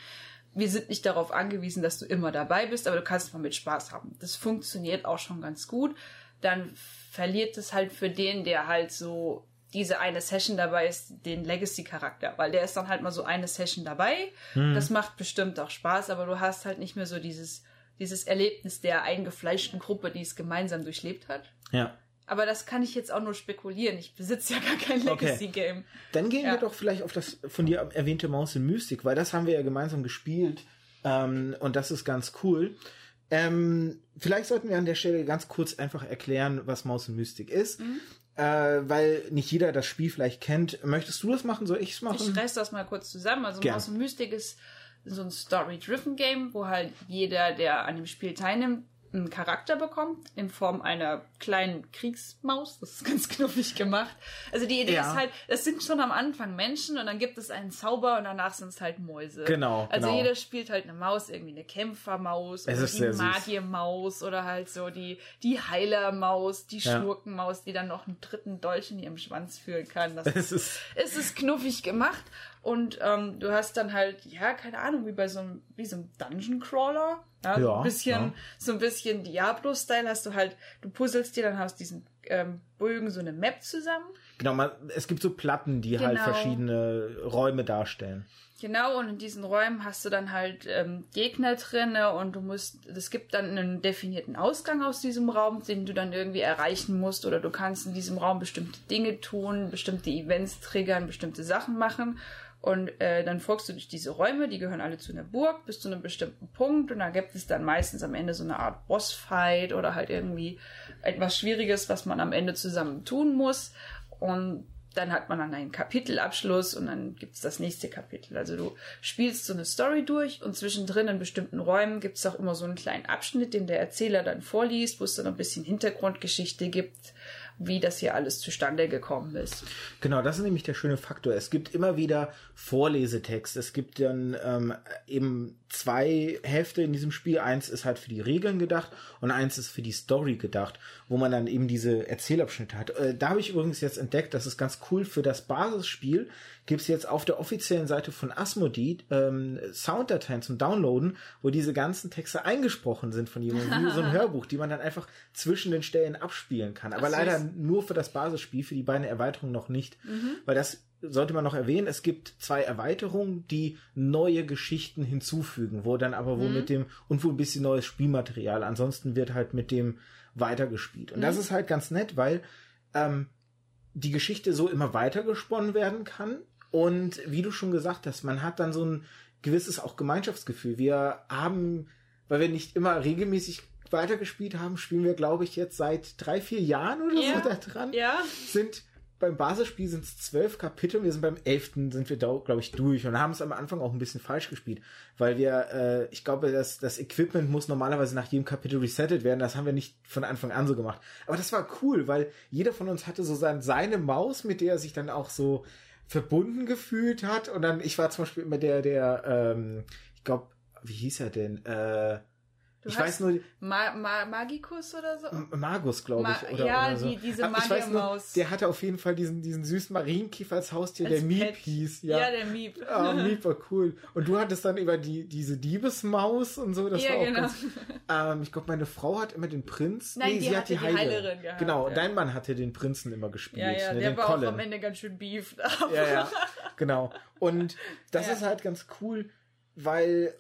Wir sind nicht darauf angewiesen, dass du immer dabei bist, aber du kannst mal mit Spaß haben. Das funktioniert auch schon ganz gut. Dann verliert es halt für den, der halt so diese eine Session dabei ist, den Legacy-Charakter, weil der ist dann halt mal so eine Session dabei. Das macht bestimmt auch Spaß, aber du hast halt nicht mehr so dieses, dieses Erlebnis der eingefleischten Gruppe, die es gemeinsam durchlebt hat. Ja. Aber das kann ich jetzt auch nur spekulieren. Ich besitze ja gar kein Okay. Legacy-Game. Dann gehen Ja. wir doch vielleicht auf das von dir erwähnte Maus in Mystik, weil das haben wir ja gemeinsam gespielt ähm, und das ist ganz cool. Ähm, vielleicht sollten wir an der Stelle ganz kurz einfach erklären, was Maus in Mystik ist, Mhm. äh, weil nicht jeder das Spiel vielleicht kennt. Möchtest du das machen? Soll ich es machen? Ich reiß das mal kurz zusammen. Also Gern. Maus und Mystik ist so ein Story-driven Game, wo halt jeder, der an dem Spiel teilnimmt, einen Charakter bekommt in Form einer kleinen Kriegsmaus. Das ist ganz knuffig gemacht. Also die Idee Ja. ist halt, es sind schon am Anfang Menschen und dann gibt es einen Zauber und danach sind es halt Mäuse. Genau, Also genau. jeder spielt halt eine Maus, irgendwie eine Kämpfermaus oder ist die. Magiermaus oder halt so die, die Heilermaus, die Ja. Schurkenmaus, die dann noch einen dritten Dolch in ihrem Schwanz führen kann. Das Es ist es ist knuffig gemacht und ähm, du hast dann halt, ja, keine Ahnung, wie bei so einem, wie so einem Dungeon Crawler. Ja, so Ja, ein bisschen, ja. so ein bisschen Diablo-Style hast du halt, du puzzelst dir dann aus diesen ähm, Bögen so eine Map zusammen. genau, man, es gibt so Platten, die halt Genau. verschiedene Räume darstellen. Genau, und in diesen Räumen hast du dann halt ähm, Gegner drinne und du musst, es gibt dann einen definierten Ausgang aus diesem Raum, den du dann irgendwie erreichen musst oder du kannst in diesem Raum bestimmte Dinge tun, bestimmte Events triggern, bestimmte Sachen machen und äh, dann folgst du durch diese Räume, die gehören alle zu einer Burg bis zu einem bestimmten Punkt und da gibt es dann meistens am Ende so eine Art Bossfight oder halt irgendwie etwas Schwieriges, was man am Ende zusammen tun muss und dann hat man dann einen Kapitelabschluss und dann gibt's das nächste Kapitel. Also du spielst so eine Story durch und zwischendrin in bestimmten Räumen gibt's auch immer so einen kleinen Abschnitt, den der Erzähler dann vorliest, wo es dann ein bisschen Hintergrundgeschichte gibt. Wie das hier alles zustande gekommen ist. Genau, das ist nämlich der schöne Faktor. Es gibt immer wieder Vorlesetext. Es gibt dann ähm, eben zwei Hefte in diesem Spiel. Eins ist halt für die Regeln gedacht und eins ist für die Story gedacht, wo man dann eben diese Erzählabschnitte hat. Äh, da habe ich übrigens jetzt entdeckt, das ist ganz cool für das Basisspiel. Gibt es jetzt auf der offiziellen Seite von Asmodee ähm, Sounddateien zum Downloaden, wo diese ganzen Texte eingesprochen sind von jemandem, wie so ein Hörbuch, die man dann einfach zwischen den Stellen abspielen kann. Aber Ach, leider nur für das Basisspiel, für die beiden Erweiterungen noch nicht. Mhm. Weil das sollte man noch erwähnen, es gibt zwei Erweiterungen, die neue Geschichten hinzufügen, wo dann aber wo mhm. mit dem und wo ein bisschen neues Spielmaterial. Ansonsten wird halt mit dem weitergespielt. Und mhm. das ist halt ganz nett, weil ähm, die Geschichte so immer weiter gesponnen werden kann. Und wie du schon gesagt hast, man hat dann so ein gewisses auch Gemeinschaftsgefühl. Wir haben, weil wir nicht immer regelmäßig weitergespielt haben, spielen wir, glaube ich, jetzt seit drei, vier Jahren oder ja. so da dran. Ja. Sind beim Basisspiel sind es zwölf Kapitel, wir sind beim elften, sind wir da, glaube ich, durch und haben es am Anfang auch ein bisschen falsch gespielt, weil wir, äh, ich glaube, das, das Equipment muss normalerweise nach jedem Kapitel resettet werden, das haben wir nicht von Anfang an so gemacht. Aber das war cool, weil jeder von uns hatte so sein, seine Maus, mit der er sich dann auch so verbunden gefühlt hat. Und dann, ich war zum Beispiel immer der, der, ähm, ich glaube, wie hieß er denn, äh, Du ich weiß nur. Ma Ma Magicus oder so? Magus, glaube ich. Oder, ja, oder so. die, diese Magiermaus. Der hatte auf jeden Fall diesen, diesen süßen Marienkiefer als Haustier, als der Miep hieß. Ja. ja, der Miep. Ah, Miep war cool. Und du hattest dann über die, diese Diebesmaus und so, das ja, war auch genau. ganz. Ähm, ich glaube, meine Frau hat immer den Prinz. Nein, nee, sie hat die, Heile. Heilerin gehabt. Genau, ja. dein Mann hatte den Prinzen immer gespielt. Ja, ja, ne, der war Colin. auch am Ende ganz schön beef. ja, ja, genau. Und das ist halt ganz cool weil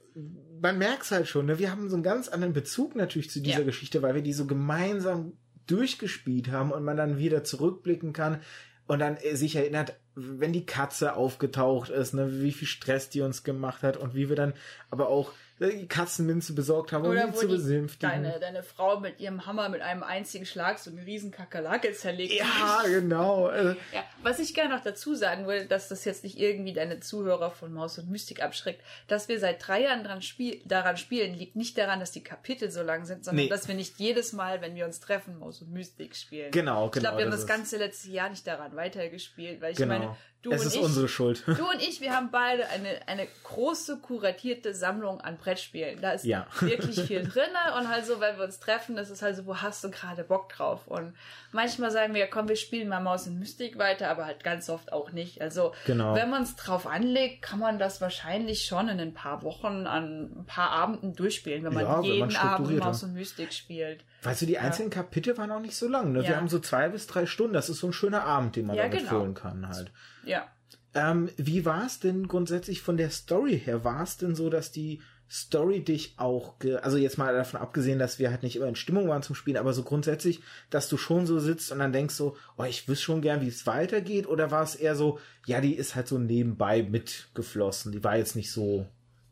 man merkt halt schon, ne? wir haben so einen ganz anderen Bezug natürlich zu dieser ja. Geschichte, weil wir die so gemeinsam durchgespielt haben und man dann wieder zurückblicken kann und dann äh, sich erinnert, wenn die Katze aufgetaucht ist, ne, wie viel Stress die uns gemacht hat und wie wir dann aber auch die Katzenminze besorgt haben, um ihn zu besänftigen. Deine, deine Frau mit ihrem Hammer mit einem einzigen Schlag so eine riesen Kakerlake zerlegt. Ja, genau. Ja, was ich gerne noch dazu sagen will, dass das jetzt nicht irgendwie deine Zuhörer von Maus und Mystik abschreckt, dass wir seit drei Jahren dran spiel daran spielen, liegt nicht daran, dass die Kapitel so lang sind, sondern nee. dass wir nicht jedes Mal, wenn wir uns treffen, Maus und Mystik spielen. Genau, genau. Ich glaube, wir haben das, das ganze letzte Jahr nicht daran weitergespielt, weil ich genau. meine, Du es ist ich, unsere Schuld. Du und ich, wir haben beide eine, eine große kuratierte Sammlung an Brettspielen. Da ist ja. wirklich viel drin und halt so, wenn wir uns treffen, das ist halt so, wo hast du gerade Bock drauf? Und manchmal sagen wir, komm, wir spielen mal Maus und Mystik weiter, aber halt ganz oft auch nicht. Also, genau. wenn man es drauf anlegt, kann man das wahrscheinlich schon in ein paar Wochen an ein paar Abenden durchspielen, wenn man ja, jeden wenn man Abend Maus und Mystik spielt. Weißt du, die einzelnen ja. Kapitel waren auch nicht so lang. Ne? Ja. Wir haben so zwei bis drei Stunden. Das ist so ein schöner Abend, den man ja, damit genau. füllen kann halt. Ja. Ähm, wie war es denn grundsätzlich von der Story her? War es denn so, dass die Story dich auch, also jetzt mal davon abgesehen, dass wir halt nicht immer in Stimmung waren zum Spielen, aber so grundsätzlich, dass du schon so sitzt und dann denkst so, oh, ich wüsste schon gern, wie es weitergeht, oder war es eher so, ja, die ist halt so nebenbei mitgeflossen, die war jetzt nicht so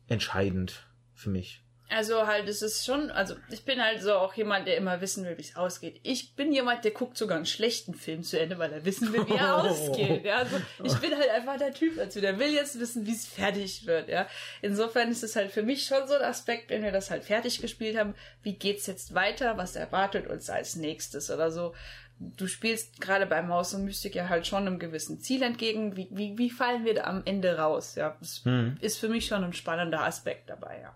entscheidend für mich. Also halt, es ist schon, also ich bin halt so auch jemand, der immer wissen will, wie es ausgeht. Ich bin jemand, der guckt sogar einen schlechten Film zu Ende, weil er wissen will, wie er ausgeht. Ja, also ich bin halt einfach der Typ dazu, der will jetzt wissen, wie es fertig wird. Ja, insofern ist es halt für mich schon so ein Aspekt, wenn wir das halt fertig gespielt haben, wie geht's jetzt weiter, was erwartet uns als nächstes oder so du spielst gerade bei Maus und Mystik ja halt schon einem gewissen Ziel entgegen. Wie, wie, wie fallen wir da am Ende raus? Ja, das hm. ist für mich schon ein spannender Aspekt dabei, ja.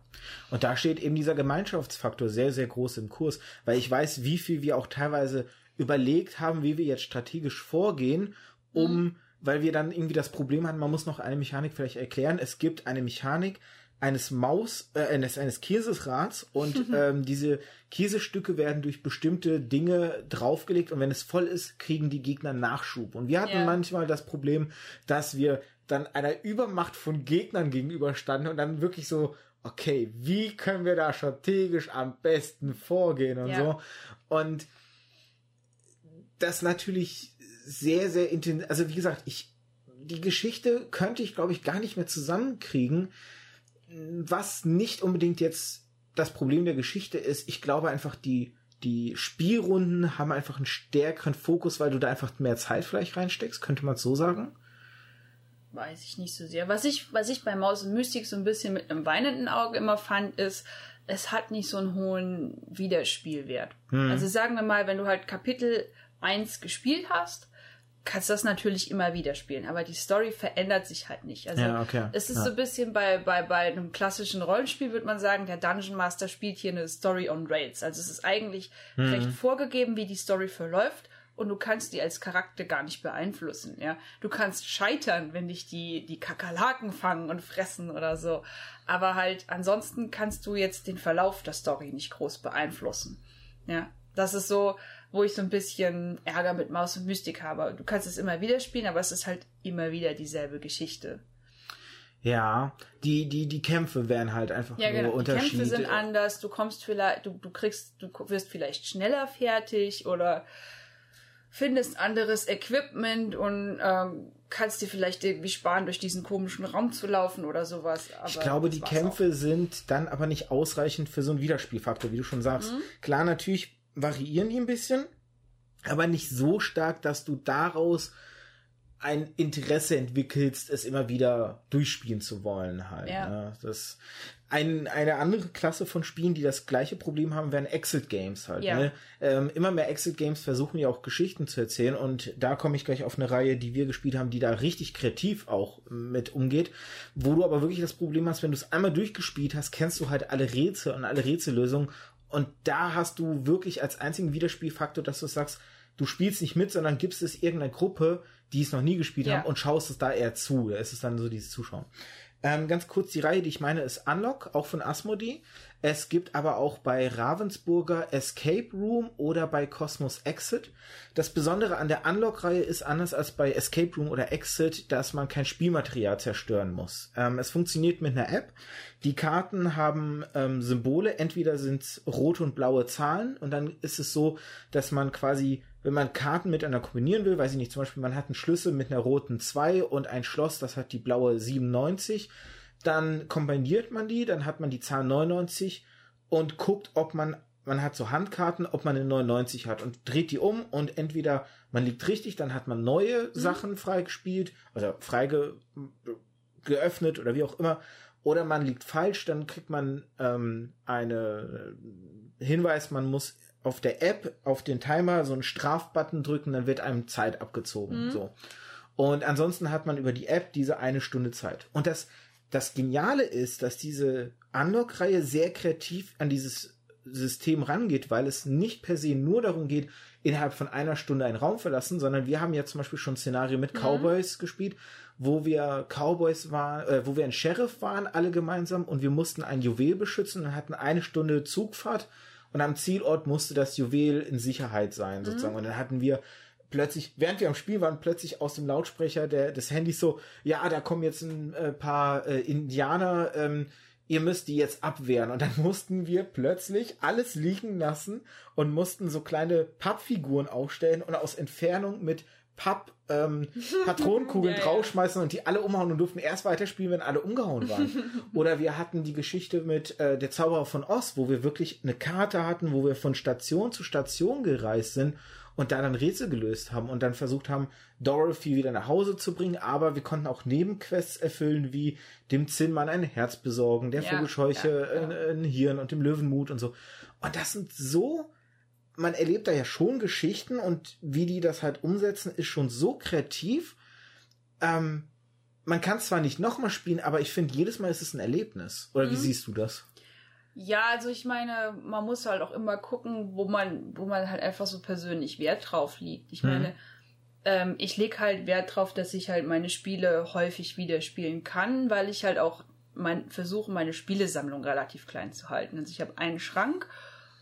Und da steht eben dieser Gemeinschaftsfaktor sehr, sehr groß im Kurs, weil ich weiß, wie viel wir auch teilweise überlegt haben, wie wir jetzt strategisch vorgehen, um, hm. weil wir dann irgendwie das Problem hatten, man muss noch eine Mechanik vielleicht erklären. Es gibt eine Mechanik, eines Maus, äh, eines, eines Käsesrads und ähm, diese Käsestücke werden durch bestimmte Dinge draufgelegt und wenn es voll ist, kriegen die Gegner Nachschub. Und wir hatten yeah. manchmal das Problem, dass wir dann einer Übermacht von Gegnern gegenüberstanden und dann wirklich so, okay, wie können wir da strategisch am besten vorgehen und yeah. so. Und das natürlich sehr, sehr intensiv, also wie gesagt, ich, die Geschichte könnte ich, glaube ich, gar nicht mehr zusammenkriegen, was nicht unbedingt jetzt das Problem der Geschichte ist, ich glaube einfach, die, die Spielrunden haben einfach einen stärkeren Fokus, weil du da einfach mehr Zeit vielleicht reinsteckst, könnte man es so sagen? Weiß ich nicht so sehr. Was ich, was ich bei Maus und Mystik so ein bisschen mit einem weinenden Auge immer fand, ist, es hat nicht so einen hohen Wiederspielwert. Hm. Also sagen wir mal, wenn du halt Kapitel 1 gespielt hast, kannst das natürlich immer wieder spielen, aber die Story verändert sich halt nicht. Also Ja, okay. es ist Ja. so ein bisschen bei, bei, bei einem klassischen Rollenspiel, würde man sagen, der Dungeon Master spielt hier eine Story on Rails. Also es ist eigentlich Mhm. recht vorgegeben, wie die Story verläuft. Und du kannst die als Charakter gar nicht beeinflussen, ja. Du kannst scheitern, wenn dich die, die Kakerlaken fangen und fressen oder so. Aber halt, ansonsten kannst du jetzt den Verlauf der Story nicht groß beeinflussen. Ja. Das ist so, wo ich so ein bisschen Ärger mit Maus und Mystik habe. Du kannst es immer wieder spielen, aber es ist halt immer wieder dieselbe Geschichte. Ja, die, die, die Kämpfe wären halt einfach Ja, nur genau. Die Unterschiede. Kämpfe sind anders. Du kommst vielleicht, du, du kriegst, du wirst vielleicht schneller fertig oder findest anderes Equipment und ähm, kannst dir vielleicht irgendwie sparen, durch diesen komischen Raum zu laufen oder sowas. Aber Ich glaube, die Kämpfe sind dann aber nicht ausreichend für so einen Wiederspielfaktor, wie du schon sagst. Mhm. Klar, natürlich variieren die ein bisschen, aber nicht so stark, dass du daraus ein Interesse entwickelst, es immer wieder durchspielen zu wollen halt. Ja. Ne? Das ein, eine andere Klasse von Spielen, die das gleiche Problem haben, wären Exit Games halt. Ja. Ne? Ähm, immer mehr Exit Games versuchen ja auch Geschichten zu erzählen und da komme ich gleich auf eine Reihe, die wir gespielt haben, die da richtig kreativ auch mit umgeht, wo du aber wirklich das Problem hast, wenn du es einmal durchgespielt hast, kennst du halt alle Rätsel und alle Rätsellösungen und da hast du wirklich als einzigen Wiederspielfaktor, dass du sagst, du spielst nicht mit, sondern gibst es irgendeiner Gruppe, die es noch nie gespielt Ja. haben und schaust es da eher zu. Da ist es dann so dieses Zuschauen. Ähm, ganz kurz, die Reihe, die ich meine, ist Unlock, auch von Asmodee. Es gibt aber auch bei Ravensburger Escape Room oder bei Cosmos Exit. Das Besondere an der Unlock-Reihe ist anders als bei Escape Room oder Exit, dass man kein Spielmaterial zerstören muss. Ähm, es funktioniert mit einer App. Die Karten haben ähm, Symbole, entweder sind es rote und blaue Zahlen und dann ist es so, dass man quasi, wenn man Karten miteinander kombinieren will, weiß ich nicht, zum Beispiel man hat einen Schlüssel mit einer roten 2 und ein Schloss, das hat die blaue 97, dann kombiniert man die, dann hat man die Zahl 99 und guckt, ob man, man hat so Handkarten, ob man eine 99 hat und dreht die um und entweder man liegt richtig, dann hat man neue Sachen freigespielt, also freige, geöffnet oder wie auch immer, oder man liegt falsch, dann kriegt man ähm, eine äh, Hinweis, man muss auf der App auf den Timer so einen Strafbutton drücken, dann wird einem Zeit abgezogen. So. Und ansonsten hat man über die App diese eine Stunde Zeit. Und das, das Geniale ist, dass diese Unlock-Reihe sehr kreativ an dieses System rangeht, weil es nicht per se nur darum geht, innerhalb von einer Stunde einen Raum verlassen, sondern wir haben ja zum Beispiel schon ein Szenario mit Cowboys gespielt, wo wir Cowboys waren, äh, wo wir ein Sheriff waren, alle gemeinsam, und wir mussten ein Juwel beschützen und hatten eine Stunde Zugfahrt. Und am Zielort musste das Juwel in Sicherheit sein, sozusagen. Und dann hatten wir plötzlich, während wir am Spiel waren, plötzlich aus dem Lautsprecher der, des Handys so, ja, da kommen jetzt ein äh, paar äh, Indianer, ähm, ihr müsst die jetzt abwehren. Und dann mussten wir plötzlich alles liegen lassen und mussten so kleine Pappfiguren aufstellen und aus Entfernung mit Papp ähm, Patronenkugeln Ja, draufschmeißen und die alle umhauen und durften erst weiterspielen, wenn alle umgehauen waren. Oder wir hatten die Geschichte mit äh, der Zauberer von Oz, wo wir wirklich eine Karte hatten, wo wir von Station zu Station gereist sind und da dann Rätsel gelöst haben und dann versucht haben, Dorothy wieder nach Hause zu bringen, aber wir konnten auch Nebenquests erfüllen, wie dem Zinnmann ein Herz besorgen, der Ja, Vogelscheuche ja, ja. Ein, ein Hirn und dem Löwenmut und so. Und das sind so man erlebt da ja schon Geschichten und wie die das halt umsetzen, ist schon so kreativ. Ähm, man kann zwar nicht nochmal spielen, aber ich finde, jedes Mal ist es ein Erlebnis. Oder wie siehst du das? Ja, also ich meine, man muss halt auch immer gucken, wo man, wo man halt einfach so persönlich Wert drauf liegt. Ich meine, ähm, ich leg halt Wert drauf, dass ich halt meine Spiele häufig wieder spielen kann, weil ich halt auch mein, versuche, meine Spielesammlung relativ klein zu halten. Also ich habe einen Schrank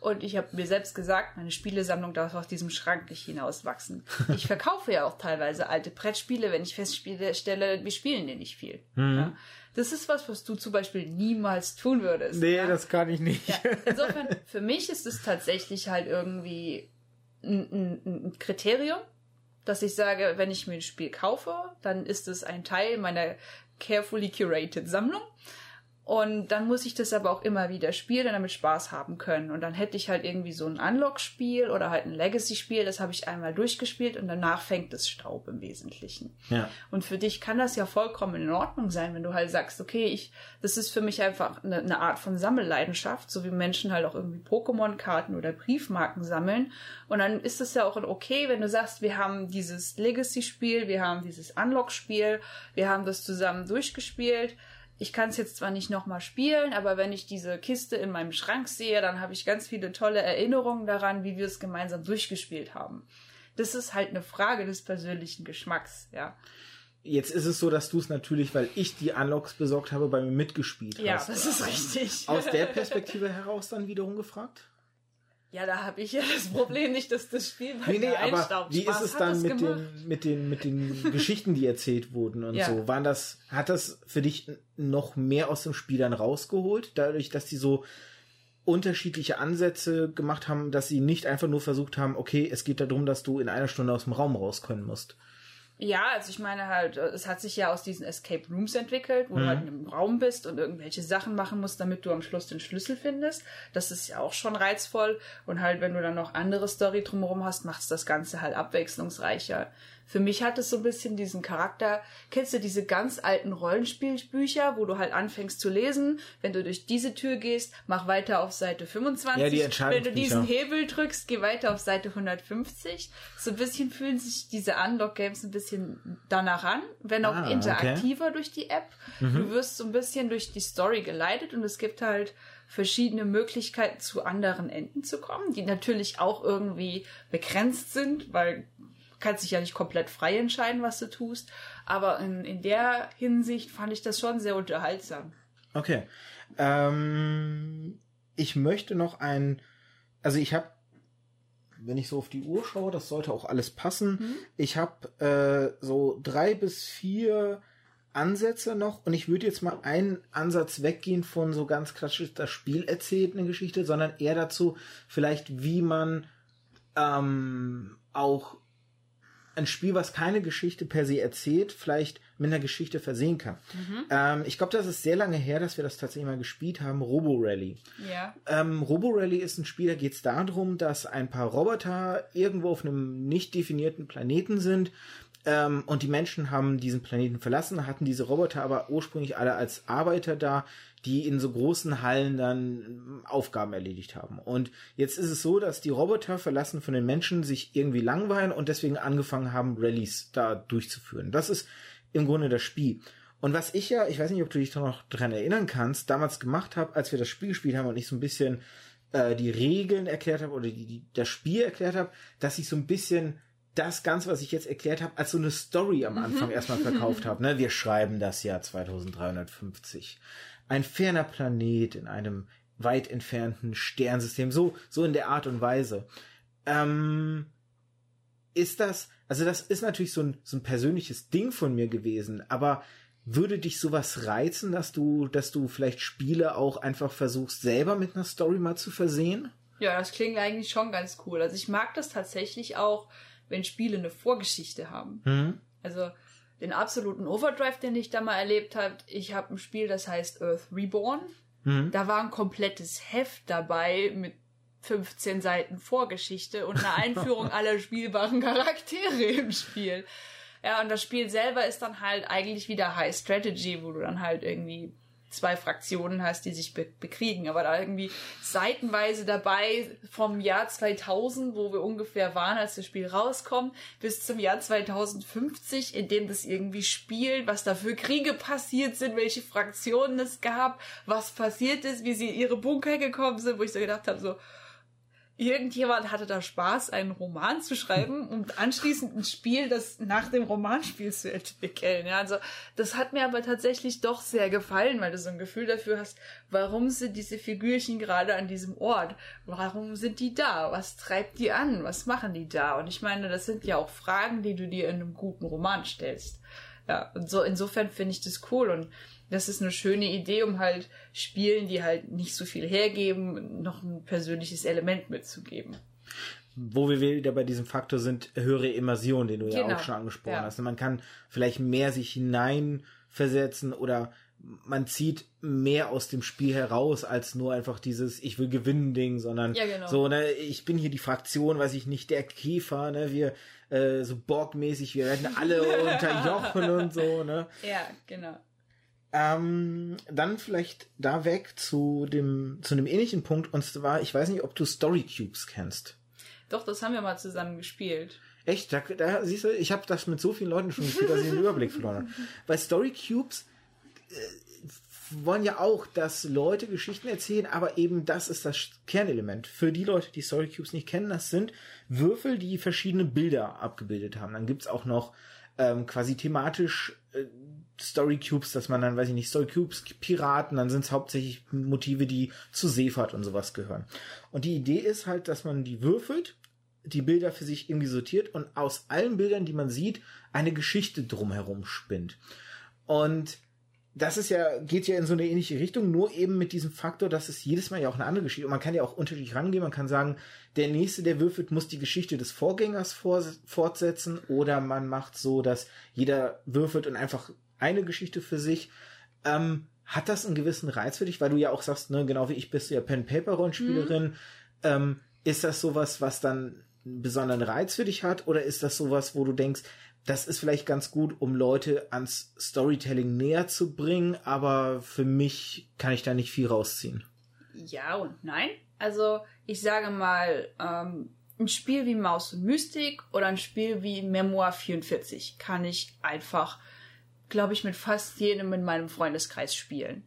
und ich habe mir selbst gesagt, meine Spielesammlung darf aus diesem Schrank nicht hinauswachsen. Ich verkaufe ja auch teilweise alte Brettspiele, wenn ich feststelle, wir spielen die nicht viel. Ja? Das ist was, was du zum Beispiel niemals tun würdest. ja? kann ich nicht. Ja, insofern, für mich ist es tatsächlich halt irgendwie ein, ein, ein Kriterium, dass ich sage, wenn ich mir ein Spiel kaufe, dann ist es ein Teil meiner carefully curated Sammlung. Und dann muss ich das aber auch immer wieder spielen und damit Spaß haben können. Und dann hätte ich halt irgendwie so ein Unlock-Spiel oder halt ein Legacy-Spiel, das habe ich einmal durchgespielt und danach fängt es Staub im Wesentlichen. Ja. Und für dich kann das ja vollkommen in Ordnung sein, wenn du halt sagst, okay, ich, das ist für mich einfach eine, eine Art von Sammelleidenschaft, so wie Menschen halt auch irgendwie Pokémon-Karten oder Briefmarken sammeln. Und dann ist es ja auch okay, wenn du sagst, wir haben dieses Legacy-Spiel, wir haben dieses Unlock-Spiel, wir haben das zusammen durchgespielt ich kann es jetzt zwar nicht nochmal spielen, aber wenn ich diese Kiste in meinem Schrank sehe, dann habe ich ganz viele tolle Erinnerungen daran, wie wir es gemeinsam durchgespielt haben. Das ist halt eine Frage des persönlichen Geschmacks, ja. Jetzt ist es so, dass du es natürlich, weil ich die Unlocks besorgt habe, bei mir mitgespielt Ja, hast. das ist richtig. Aus der Perspektive heraus dann wiederum gefragt? Ja, da habe ich ja das Problem nicht, dass das Spiel bei Nee, nee, aber einstaubt. wie ist es dann mit gemacht. den, mit den, mit den Geschichten, die erzählt wurden und Ja. so? Waren das, hat das für dich noch mehr aus dem Spiel dann rausgeholt, dadurch, dass die so unterschiedliche Ansätze gemacht haben, dass sie nicht einfach nur versucht haben, okay, es geht darum, dass du in einer Stunde aus dem Raum raus können musst. Ja, also ich meine halt, äh, es hat sich ja aus diesen Escape Rooms entwickelt, wo du halt in einem Raum bist und irgendwelche Sachen machen musst, damit du am Schluss den Schlüssel findest. Das ist ja auch schon reizvoll. Und halt, wenn du dann noch andere Story drumherum hast, macht es das Ganze halt abwechslungsreicher. Für mich hat es so ein bisschen diesen Charakter. Kennst du diese ganz alten Rollenspielbücher, wo du halt anfängst zu lesen? Wenn du durch diese Tür gehst, mach weiter auf Seite 25. Ja, die Wenn du diesen Hebel drückst, geh weiter auf Seite 150. So ein bisschen fühlen sich diese Unlock-Games ein bisschen danach an, wenn auch Ah, okay. interaktiver durch die App. Du wirst so ein bisschen durch die Story geleitet und es gibt halt verschiedene Möglichkeiten, zu anderen Enden zu kommen, die natürlich auch irgendwie begrenzt sind, weil kannst dich ja nicht komplett frei entscheiden, was du tust. Aber in, in der Hinsicht fand ich das schon sehr unterhaltsam. Okay. Ähm, ich möchte noch ein, also ich habe, wenn ich so auf die Uhr schaue, das sollte auch alles passen. Ich habe äh, so drei bis vier Ansätze noch und ich würde jetzt mal einen Ansatz weggehen von so ganz klassisch das Spiel erzählt eine Geschichte, sondern eher dazu vielleicht, wie man ähm, auch ein Spiel, was keine Geschichte per se erzählt, vielleicht mit einer Geschichte versehen kann. Ähm, ich glaube, das ist sehr lange her, dass wir das tatsächlich mal gespielt haben, Robo Rally. Ja. Ähm, Robo Rally ist ein Spiel, da geht es darum, dass ein paar Roboter irgendwo auf einem nicht definierten Planeten sind. Ähm, und die Menschen haben diesen Planeten verlassen, hatten diese Roboter aber ursprünglich alle als Arbeiter da, die in so großen Hallen dann ähm, Aufgaben erledigt haben. Und jetzt ist es so, dass die Roboter verlassen von den Menschen sich irgendwie langweilen und deswegen angefangen haben, Rallyes da durchzuführen. Das ist im Grunde das Spiel. Und was ich ja, ich weiß nicht, ob du dich da noch dran erinnern kannst, damals gemacht habe, als wir das Spiel gespielt haben und ich so ein bisschen äh, die Regeln erklärt habe oder die, die, das Spiel erklärt habe, dass ich so ein bisschen das Ganze, was ich jetzt erklärt habe, als so eine Story am Anfang erstmal verkauft habe. Ne? Wir schreiben das Jahr 2350. Ein ferner Planet in einem weit entfernten Sternsystem, so, so in der Art und Weise. Ähm, ist das, also das ist natürlich so ein, so ein persönliches Ding von mir gewesen, aber würde dich sowas reizen, dass du, dass du vielleicht Spiele auch einfach versuchst, selber mit einer Story mal zu versehen? Ja, das klingt eigentlich schon ganz cool. Also ich mag das tatsächlich auch, wenn Spiele eine Vorgeschichte haben. Mhm. Also den absoluten Overdrive, den ich da mal erlebt habe, ich habe ein Spiel, das heißt Earth Reborn. Mhm. Da war ein komplettes Heft dabei mit 15 Seiten Vorgeschichte und eine Einführung aller spielbaren Charaktere im Spiel. Ja, und das Spiel selber ist dann halt eigentlich wieder High Strategy, wo du dann halt irgendwie zwei Fraktionen hast, die sich be bekriegen, aber da irgendwie seitenweise dabei vom Jahr 2000, wo wir ungefähr waren, als das Spiel rauskommt, bis zum Jahr 2050, in dem das irgendwie spielt, was da für Kriege passiert sind, welche Fraktionen es gab, was passiert ist, wie sie in ihre Bunker gekommen sind, wo ich so gedacht habe, so, irgendjemand hatte da Spaß, einen Roman zu schreiben und anschließend ein Spiel, das nach dem Romanspiel zu entwickeln. Ja, also das hat mir aber tatsächlich doch sehr gefallen, weil du so ein Gefühl dafür hast, warum sind diese Figürchen gerade an diesem Ort? Warum sind die da? Was treibt die an? Was machen die da? Und ich meine, das sind ja auch Fragen, die du dir in einem guten Roman stellst. Ja, und so insofern finde ich das cool und das ist eine schöne Idee, um halt Spielen, die halt nicht so viel hergeben, noch ein persönliches Element mitzugeben. Wo wir wieder bei diesem Faktor sind, höhere Immersion, den du ja Genau. auch schon angesprochen Ja. hast. Man kann vielleicht mehr sich hineinversetzen oder man zieht mehr aus dem Spiel heraus als nur einfach dieses ich will gewinnen Ding, sondern Ja, genau. so ne ich bin hier die Fraktion, weiß ich nicht, der Käfer, ne wir äh, so Borgmäßig, wir werden alle unterjochen und so, ne. Ja, genau. Ähm, dann vielleicht da weg zu dem zu einem ähnlichen Punkt und zwar, ich weiß nicht, ob du Story Cubes kennst. Doch, das haben wir mal zusammen gespielt. Echt, da, da siehst du, ich habe das mit so vielen Leuten schon gespielt, dass ich den Überblick verloren habe. Weil Story Cubes äh, wollen ja auch, dass Leute Geschichten erzählen, aber eben das ist das Kernelement. Für die Leute, die Story Cubes nicht kennen, das sind Würfel, die verschiedene Bilder abgebildet haben. Dann gibt's auch noch ähm, quasi thematisch äh, Story Cubes, dass man dann, weiß ich nicht, Story Cubes, Piraten, dann sind es hauptsächlich Motive, die zu Seefahrt und sowas gehören. Und die Idee ist halt, dass man die würfelt, die Bilder für sich irgendwie sortiert und aus allen Bildern, die man sieht, eine Geschichte drumherum spinnt. Und das ist ja, geht ja in so eine ähnliche Richtung, nur eben mit diesem Faktor, dass es jedes Mal ja auch eine andere Geschichte, und man kann ja auch unterschiedlich rangehen, man kann sagen, der nächste, der würfelt, muss die Geschichte des Vorgängers vor, fortsetzen, oder man macht so, dass jeder würfelt und einfach eine Geschichte für sich. Ähm, hat das einen gewissen Reiz für dich, weil du ja auch sagst, ne, genau wie ich bist du ja Pen-Paper-Rollenspielerin, ähm, ist das sowas, was dann einen besonderen Reiz für dich hat, oder ist das sowas, wo du denkst, das ist vielleicht ganz gut, um Leute ans Storytelling näher zu bringen, aber für mich kann ich da nicht viel rausziehen. Ja und nein. Also ich sage mal, ähm, ein Spiel wie Maus und Mystik oder ein Spiel wie Memoir 44 kann ich einfach, glaube ich, mit fast jedem in meinem Freundeskreis spielen.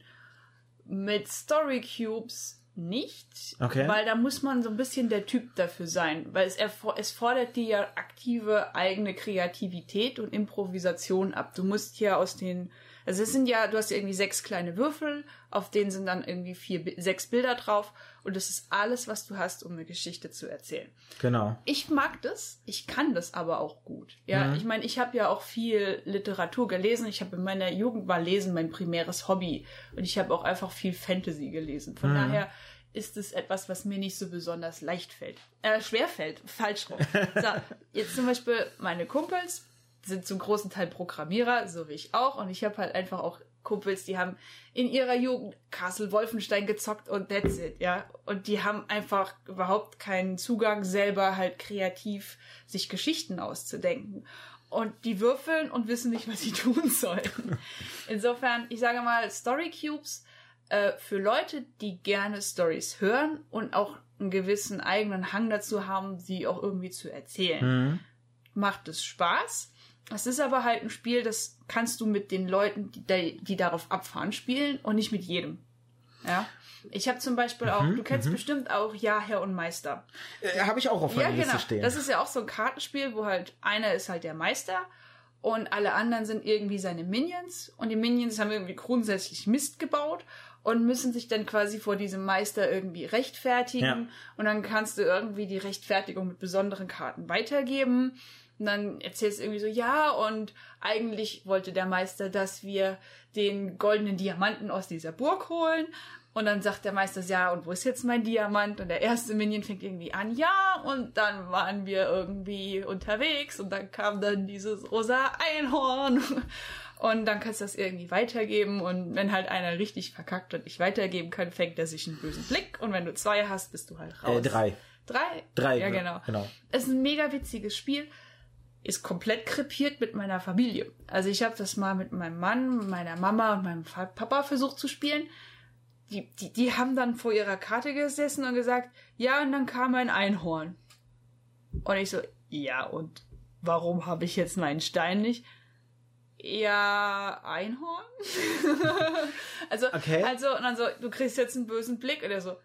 Mit Story Cubes nicht, Okay. weil da muss man so ein bisschen der Typ dafür sein, weil es, es fordert dir ja aktive eigene Kreativität und Improvisation ab. Du musst hier aus den, also es sind ja, du hast ja irgendwie sechs kleine Würfel, auf denen sind dann irgendwie vier, sechs Bilder drauf und das ist alles, was du hast, um eine Geschichte zu erzählen. Genau. Ich mag das, ich kann das aber auch gut. Ja, Mhm. ich meine, ich habe ja auch viel Literatur gelesen. Ich habe in meiner Jugend war Lesen mein primäres Hobby und ich habe auch einfach viel Fantasy gelesen. Von Mhm. daher ist es etwas, was mir nicht so besonders leicht fällt. Äh, schwer fällt, falsch rum. So, jetzt zum Beispiel meine Kumpels sind zum großen Teil Programmierer, so wie ich auch. Und ich habe halt einfach auch Kumpels, die haben in ihrer Jugend Castle Wolfenstein gezockt und that's it, ja. Und die haben einfach überhaupt keinen Zugang, selber halt kreativ sich Geschichten auszudenken. Und die würfeln und wissen nicht, was sie tun sollen. Insofern, ich sage mal, Story Cubes äh, für Leute, die gerne Stories hören und auch einen gewissen eigenen Hang dazu haben, sie auch irgendwie zu erzählen macht es Spaß. Es ist aber halt ein Spiel, das kannst du mit den Leuten, die, die darauf abfahren, spielen und nicht mit jedem. Ja. Ich habe zum Beispiel auch, du kennst bestimmt auch Ja, Herr und Meister. Äh, Habe ich auch auf Ja, meiner Liste genau. stehen. Das ist ja auch so ein Kartenspiel, wo halt einer ist halt der Meister und alle anderen sind irgendwie seine Minions und die Minions haben irgendwie grundsätzlich Mist gebaut und müssen sich dann quasi vor diesem Meister irgendwie rechtfertigen Ja. und dann kannst du irgendwie die Rechtfertigung mit besonderen Karten weitergeben. Und dann erzählst du irgendwie so, ja, und eigentlich wollte der Meister, dass wir den goldenen Diamanten aus dieser Burg holen. Und dann sagt der Meister, ja, und wo ist jetzt mein Diamant? Und der erste Minion fängt irgendwie an, ja, und dann waren wir irgendwie unterwegs und dann kam dann dieses rosa Einhorn. Und dann kannst du das irgendwie weitergeben und wenn halt einer richtig verkackt und nicht weitergeben kann, fängt er sich einen bösen Blick und wenn du zwei hast, bist du halt raus. äh, drei. Drei? Drei. Ja, genau. genau. Es ist ein mega witziges Spiel. Ist komplett krepiert mit meiner Familie. Also ich habe das mal mit meinem Mann, meiner Mama und meinem Papa versucht zu spielen. Die, die, die haben dann vor ihrer Karte gesessen und gesagt, ja, und dann kam ein Einhorn. Und ich so, ja, und warum habe ich jetzt meinen Stein nicht? Ja, Einhorn? also, Okay. also, und dann so, du kriegst jetzt einen bösen Blick. Und er so,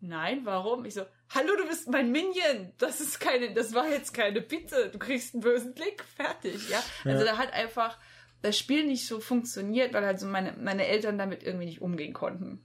nein, warum? Ich so, hallo, du bist mein Minion. Das ist keine, das war jetzt keine Bitte. Du kriegst einen bösen Blick. Fertig, ja. Also da hat einfach das Spiel nicht so funktioniert, weil halt so meine, meine Eltern damit irgendwie nicht umgehen konnten.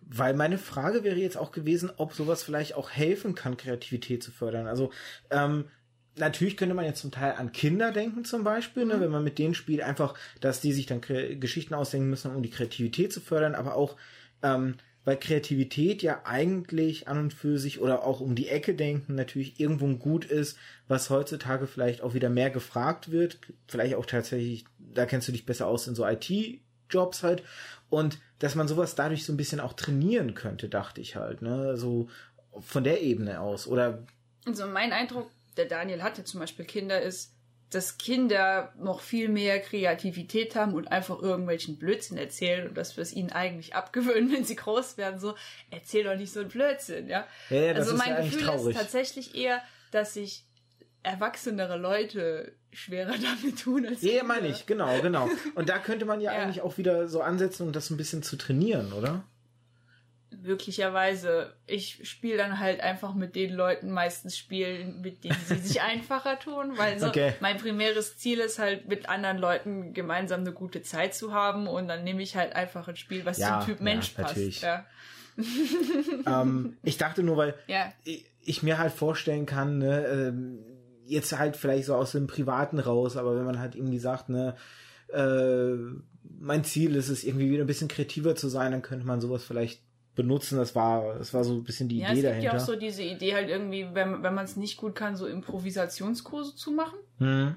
Weil meine Frage wäre jetzt auch gewesen, ob sowas vielleicht auch helfen kann, Kreativität zu fördern. Also ähm, natürlich könnte man jetzt zum Teil an Kinder denken zum Beispiel, ne, wenn man mit denen spielt, einfach, dass die sich dann Geschichten ausdenken müssen, um die Kreativität zu fördern, aber auch ähm, weil Kreativität ja eigentlich an und für sich oder auch um die Ecke denken natürlich irgendwo ein Gut ist, was heutzutage vielleicht auch wieder mehr gefragt wird, vielleicht auch tatsächlich, da kennst du dich besser aus in so IT Jobs halt. Und dass man sowas dadurch so ein bisschen auch trainieren könnte, dachte ich halt, ne? So von der Ebene aus. Oder. Also mein Eindruck, der Daniel hatte zum Beispiel Kinder, ist, dass Kinder noch viel mehr Kreativität haben und einfach irgendwelchen Blödsinn erzählen und dass wir es ihnen eigentlich abgewöhnen, wenn sie groß werden, so, erzähl doch nicht so einen Blödsinn, ja. Ja, ja also mein ja Gefühl traurig. ist tatsächlich eher, dass sich erwachsenere Leute schwerer damit tun als Ja, meine ich, genau, genau. Und da könnte man ja, Ja. eigentlich auch wieder so ansetzen und das ein bisschen zu trainieren, oder? Möglicherweise. Ich spiele dann halt einfach mit den Leuten meistens spielen, mit denen sie sich einfacher tun, weil so Okay. mein primäres Ziel ist halt mit anderen Leuten gemeinsam eine gute Zeit zu haben und dann nehme ich halt einfach ein Spiel, was Ja, zum Typ ja, Mensch natürlich. passt. Ja. ähm, ich dachte nur, weil ja. ich, ich mir halt vorstellen kann, ne, ähm, jetzt halt vielleicht so aus dem Privaten raus, aber wenn man halt irgendwie sagt, ne, äh, mein Ziel ist es, irgendwie wieder ein bisschen kreativer zu sein, dann könnte man sowas vielleicht benutzen. Das war, das war so ein bisschen die Ja, es Idee gibt dahinter. ja auch so diese Idee halt irgendwie, wenn, wenn man es nicht gut kann, so Improvisationskurse zu machen. hm.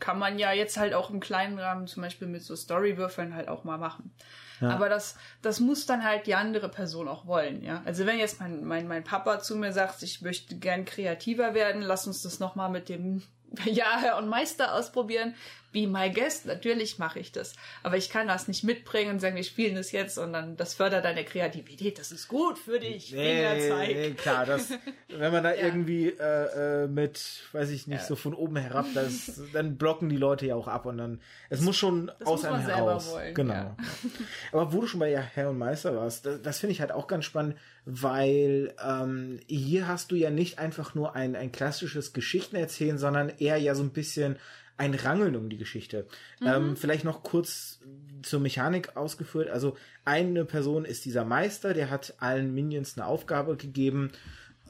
kann man ja jetzt halt auch im kleinen Rahmen zum Beispiel mit so Storywürfeln halt auch mal machen. Ja. Aber das, das muss dann halt die andere Person auch wollen, ja. Also wenn jetzt mein, mein, mein Papa zu mir sagt, ich möchte gern kreativer werden, lass uns das nochmal mit dem Ja, Herr und Meister ausprobieren. Be my guest, natürlich mache ich das. Aber ich kann das nicht mitbringen und sagen, wir spielen das jetzt und dann, das fördert deine Kreativität, das ist gut für dich. Fingerzeig. Nee, klar, das, wenn man da Ja. irgendwie äh, äh, mit, weiß ich nicht, Ja. so von oben herab, das, dann blocken die Leute ja auch ab und dann, es muss schon Das aus einem heraus. wollen, genau. ja. Aber wo du schon bei ja, Herr und Meister warst, das, das finde ich halt auch ganz spannend, weil ähm, hier hast du ja nicht einfach nur ein, ein klassisches Geschichtenerzählen, sondern eher ja so ein bisschen ein Rangeln um die Geschichte. Ähm, vielleicht noch kurz zur Mechanik ausgeführt. Also eine Person ist dieser Meister, der hat allen Minions eine Aufgabe gegeben,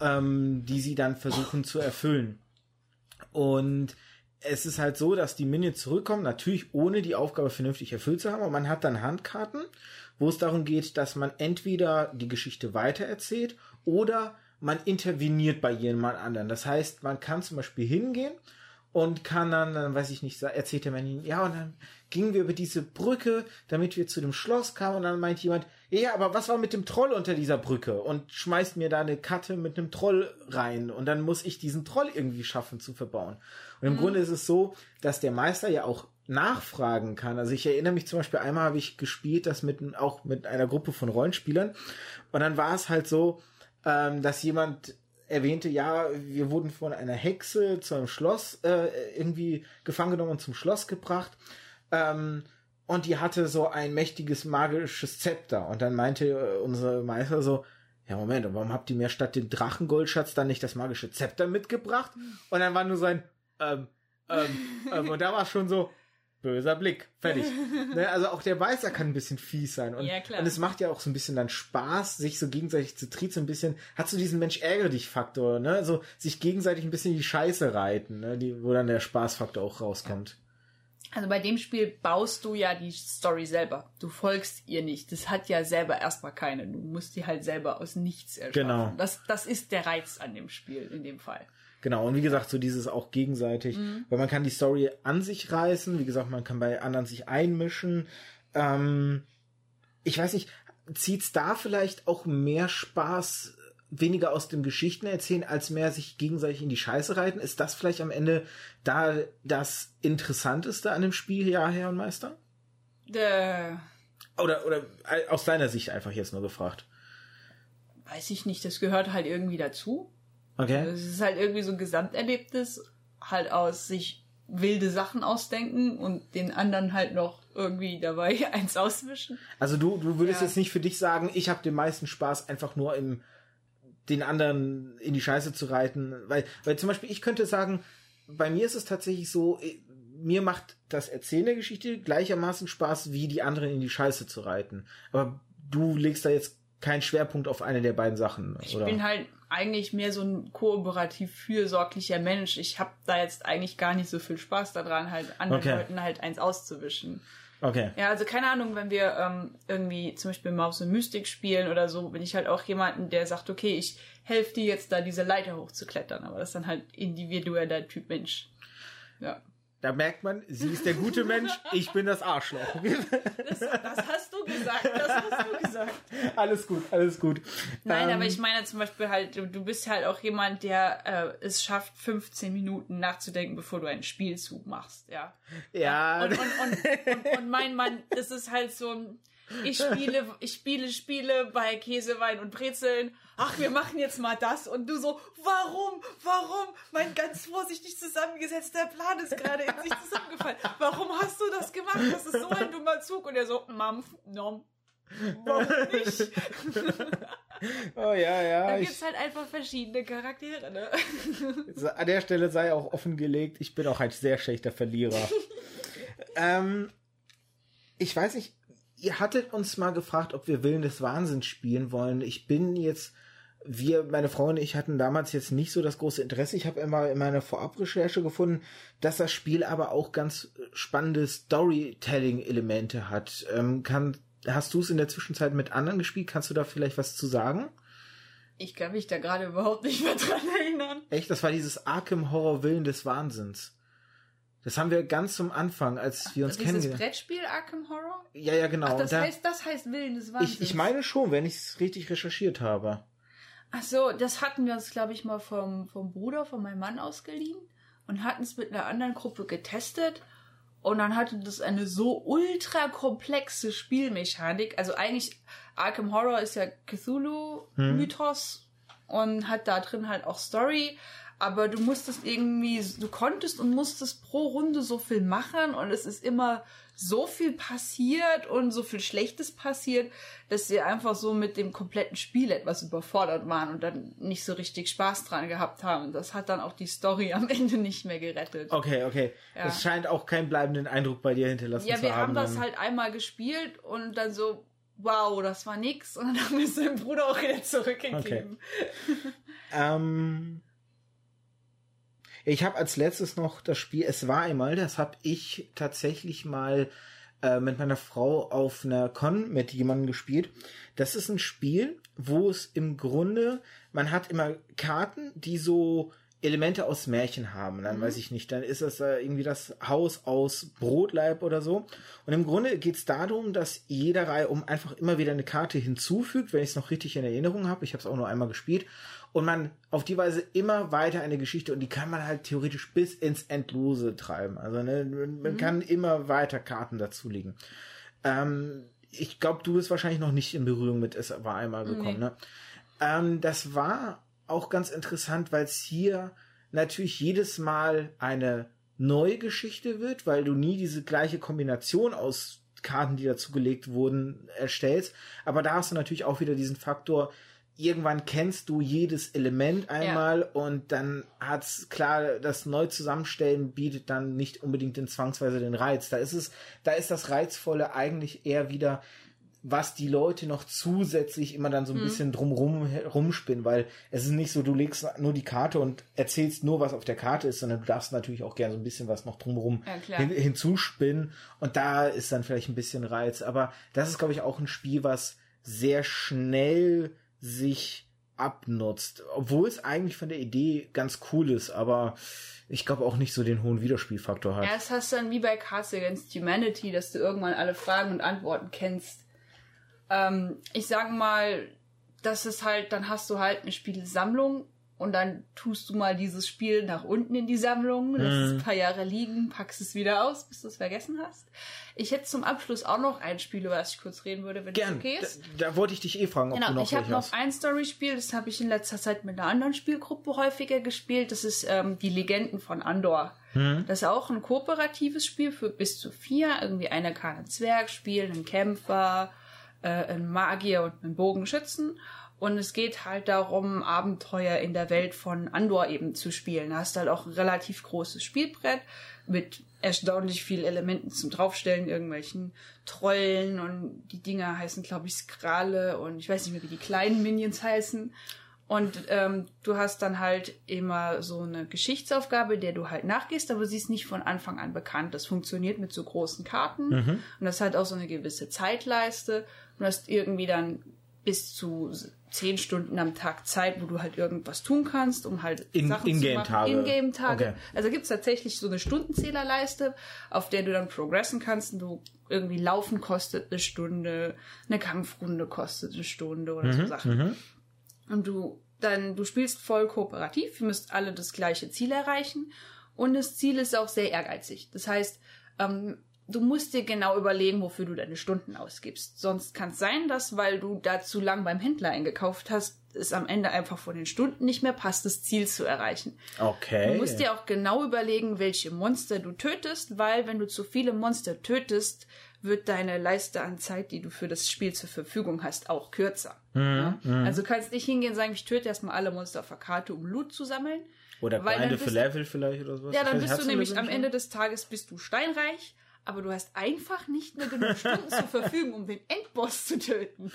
ähm, die sie dann versuchen zu erfüllen. Und es ist halt so, dass die Minions zurückkommen, natürlich ohne die Aufgabe vernünftig erfüllt zu haben, aber man hat dann Handkarten, wo es darum geht, dass man entweder die Geschichte weitererzählt oder man interveniert bei jemand anderen. Das heißt, man kann zum Beispiel hingehen und kann dann, dann weiß ich nicht, sa- erzählt der Mann, ja, und dann gingen wir über diese Brücke, damit wir zu dem Schloss kamen und dann meint jemand, ja, aber was war mit dem Troll unter dieser Brücke? Und schmeißt mir da eine Karte mit einem Troll rein und dann muss ich diesen Troll irgendwie schaffen zu verbauen. Und im Grunde ist es so, dass der Meister ja auch nachfragen kann. Also ich erinnere mich zum Beispiel, einmal habe ich gespielt, das mit, auch mit einer Gruppe von Rollenspielern und dann war es halt so, ähm, dass jemand erwähnte, ja, wir wurden von einer Hexe zu einem Schloss äh, irgendwie gefangen genommen und zum Schloss gebracht. Ähm, und die hatte so ein mächtiges magisches Zepter. Und dann meinte äh, unser Meister so, ja, Moment, warum habt ihr mir statt dem Drachenggoldschatz dann nicht das magische Zepter mitgebracht? Und dann war nur so ein, ähm, ähm, ähm, und da war schon so, böser Blick, fertig. ne, also auch der Weißer kann ein bisschen fies sein. Und, Ja, klar. und es macht ja auch so ein bisschen dann Spaß, sich so gegenseitig zu triezen, so ein bisschen, hat so diesen Mensch ärgere dich Faktor, ne? So sich gegenseitig ein bisschen in die Scheiße reiten, ne? Die, wo dann der Spaßfaktor auch rauskommt. Also bei dem Spiel baust du ja die Story selber. Du folgst ihr nicht. Das hat ja selber erstmal keine. Du musst die halt selber aus nichts erschaffen. Genau. Das, das ist der Reiz an dem Spiel in dem Fall. Genau, und wie gesagt, so dieses auch gegenseitig, weil man kann die Story an sich reißen, wie gesagt, man kann bei anderen sich einmischen. Ähm, ich weiß nicht, zieht's da vielleicht auch mehr Spaß, weniger aus dem Geschichten erzählen, als mehr sich gegenseitig in die Scheiße reiten? Ist das vielleicht am Ende da das Interessanteste an dem Spiel, ja, Herr und Meister? Äh, Oder, oder äh, aus deiner Sicht einfach jetzt nur gefragt. weiß ich nicht, das gehört halt irgendwie dazu. Okay? Es ist halt irgendwie so ein Gesamterlebnis, halt aus sich wilde Sachen ausdenken und den anderen halt noch irgendwie dabei eins auswischen. Also du, du würdest Ja. jetzt nicht für dich sagen, ich habe den meisten Spaß einfach nur im den anderen in die Scheiße zu reiten, weil weil zum Beispiel ich könnte sagen, bei mir ist es tatsächlich so, mir macht das Erzählen der Geschichte gleichermaßen Spaß, wie die anderen in die Scheiße zu reiten. Aber du legst da jetzt keinen Schwerpunkt auf eine der beiden Sachen, Ich oder? bin halt eigentlich mehr so ein kooperativ fürsorglicher Mensch. Ich habe da jetzt eigentlich gar nicht so viel Spaß daran, halt anderen Okay. Leuten halt eins auszuwischen. okay. Ja, also keine Ahnung, wenn wir ähm, irgendwie zum Beispiel Maus und Mystik spielen oder so, bin ich halt auch jemanden, der sagt, okay, ich helfe dir jetzt da diese Leiter hochzuklettern, aber das ist dann halt individueller Typ Mensch. Ja. Da merkt man, sie ist der gute Mensch, ich bin das Arschloch. Das, das hast du gesagt, das hast du gesagt. Alles gut, alles gut. Nein, Ähm, aber ich meine zum Beispiel halt, du, bist halt auch jemand, der äh, es schafft, 15 Minuten nachzudenken, bevor du einen Spielzug machst, ja. Ja, Und, und, und, und, und mein Mann, das ist halt so ein, ich spiele, ich spiele Spiele bei Käsewein und Brezeln. Ach, wir machen jetzt mal das. Und du so, warum, warum? Mein ganz vorsichtig zusammengesetzter Plan ist gerade in sich zusammengefallen. Warum hast du das gemacht? Das ist so ein dummer Zug. Und er so, Mampf, nom. Warum nicht? oh ja, ja. Da Ich, gibt's halt einfach verschiedene Charaktere, ne? an der Stelle sei auch offengelegt, ich bin auch ein sehr schlechter Verlierer. ähm, ich weiß nicht, ihr hattet uns mal gefragt, ob wir Willen des Wahnsinns spielen wollen. Ich bin jetzt, wir, meine Frau und ich hatten damals jetzt nicht so das große Interesse. Ich habe immer in meiner Vorabrecherche gefunden, dass das Spiel aber auch ganz spannende Storytelling-Elemente hat. Ähm, kann, hast du es in der Zwischenzeit mit anderen gespielt? Kannst du da vielleicht was zu sagen? Ich kann mich da gerade überhaupt nicht mehr dran erinnern. Echt, das war dieses Arkham Horror Willen des Wahnsinns. Das haben wir ganz zum Anfang, als wir uns Dieses kennengelernt Brettspiel Arkham Horror? Ja, ja, genau. Ach, das da, heißt, das heißt Willen des Wahnsinns. ich, ich meine schon, wenn ich es richtig recherchiert habe. Ach so, das hatten wir uns, glaube ich, mal vom, vom Bruder von meinem Mann ausgeliehen und hatten es mit einer anderen Gruppe getestet. Und dann hatte das eine so ultra komplexe Spielmechanik. Also eigentlich, Arkham Horror ist ja Cthulhu-Mythos und hat da drin halt auch Story. Aber du musstest irgendwie, du konntest und musstest pro Runde so viel machen und es ist immer so viel passiert und so viel Schlechtes passiert, dass sie einfach so mit dem kompletten Spiel etwas überfordert waren und dann nicht so richtig Spaß dran gehabt haben. Das hat dann auch die Story am Ende nicht mehr gerettet. Okay, okay. Ja. Es scheint auch keinen bleibenden Eindruck bei dir hinterlassen Ja, zu wir haben. haben das dann. halt einmal gespielt und dann so, wow, das war nix. Und dann haben wir es seinem Bruder auch wieder zurückgegeben. Ähm, ich habe als letztes noch das Spiel Es war einmal, das habe ich tatsächlich mal äh, mit meiner Frau auf einer Con mit jemandem gespielt. Das ist ein Spiel, wo es im Grunde, man hat immer Karten, die so Elemente aus Märchen haben. Dann weiß ich nicht, dann ist das äh, irgendwie das Haus aus Brotleib oder so. Und im Grunde geht es darum, dass jeder Reihe um einfach immer wieder eine Karte hinzufügt, wenn ich es noch richtig in Erinnerung habe. Ich habe es auch nur einmal gespielt. Und man auf die Weise immer weiter eine Geschichte und die kann man halt theoretisch bis ins Endlose treiben. Also ne, man kann immer weiter Karten dazulegen. Ähm, ich glaube, du bist wahrscheinlich noch nicht in Berührung mit Es war einmal gekommen. Nee. Ne? Ähm, das war auch ganz interessant, weil es hier natürlich jedes Mal eine neue Geschichte wird, weil du nie diese gleiche Kombination aus Karten, die dazugelegt wurden, erstellst. Aber da hast du natürlich auch wieder diesen Faktor, irgendwann kennst du jedes Element einmal und dann hat's klar, das neu zusammenstellen bietet dann nicht unbedingt den zwangsweise den Reiz. Da ist es, da ist das Reizvolle eigentlich eher wieder, was die Leute noch zusätzlich immer dann so ein bisschen drumrum rumspinnen, weil es ist nicht so, du legst nur die Karte und erzählst nur, was auf der Karte ist, sondern du darfst natürlich auch gerne so ein bisschen was noch drumrum Ja, hin, hinzuspinnen und da ist dann vielleicht ein bisschen Reiz. Aber das ist, glaube ich, auch ein Spiel, was sehr schnell sich abnutzt, obwohl es eigentlich von der Idee ganz cool ist, aber ich glaube auch nicht so den hohen Wiederspielfaktor hat. Ja, das hast du dann wie bei Cards Against Humanity, dass du irgendwann alle Fragen und Antworten kennst. Ähm, ich sag mal, das ist halt, dann hast du halt eine Spielsammlung und dann tust du mal dieses Spiel nach unten in die Sammlung, lässt es ein paar Jahre liegen, packst es wieder aus, bis du es vergessen hast. Ich hätte zum Abschluss auch noch ein Spiel, über das ich kurz reden würde, wenn Gern. das okay ist. Da, da wollte ich dich eh fragen, ob du Genau, noch ich habe noch ein Storyspiel, das habe ich in letzter Zeit mit einer anderen Spielgruppe häufiger gespielt. Das ist ähm, die Legenden von Andor. Hm? Das ist auch ein kooperatives Spiel für bis zu vier. Irgendwie einer kann einen Zwerg spielen, einen Kämpfer, äh, einen Magier und einen Bogenschützen. Und es geht halt darum, Abenteuer in der Welt von Andor eben zu spielen. Da hast halt auch ein relativ großes Spielbrett mit erstaunlich vielen Elementen zum Draufstellen, irgendwelchen Trollen und die Dinger heißen, glaube ich, Skrale und ich weiß nicht mehr, wie die kleinen Minions heißen. Und ähm, du hast dann halt immer so eine Geschichtsaufgabe, der du halt nachgehst, aber sie ist nicht von Anfang an bekannt. Das funktioniert mit so großen Karten und das hat auch so eine gewisse Zeitleiste und hast irgendwie dann bis zu zehn Stunden am Tag Zeit, wo du halt irgendwas tun kannst, um halt In- Sachen zu In-Game-Tage. machen. In-Game-Tage. Okay. Also gibt's tatsächlich so eine Stundenzählerleiste, auf der du dann progressen kannst. Und du irgendwie Laufen kostet eine Stunde, eine Kampfrunde kostet eine Stunde oder so Sachen. Und du dann, du spielst voll kooperativ, ihr müsst alle das gleiche Ziel erreichen. Und das Ziel ist auch sehr ehrgeizig. Das heißt, ähm, du musst dir genau überlegen, wofür du deine Stunden ausgibst. Sonst kann es sein, dass, weil du da zu lang beim Händler eingekauft hast, es am Ende einfach von den Stunden nicht mehr passt, das Ziel zu erreichen. Okay. Du musst dir auch genau überlegen, welche Monster du tötest, weil wenn du zu viele Monster tötest, wird deine Leiste an Zeit, die du für das Spiel zur Verfügung hast, auch kürzer. ja? Also du kannst nicht hingehen und sagen, ich töte erstmal alle Monster auf der Karte, um Loot zu sammeln. Oder Beine für Level vielleicht oder sowas. Ja, dann bist du nämlich am? Ende des Tages bist du steinreich, aber du hast einfach nicht mehr genug Stunden zur Verfügung, um den Endboss zu töten.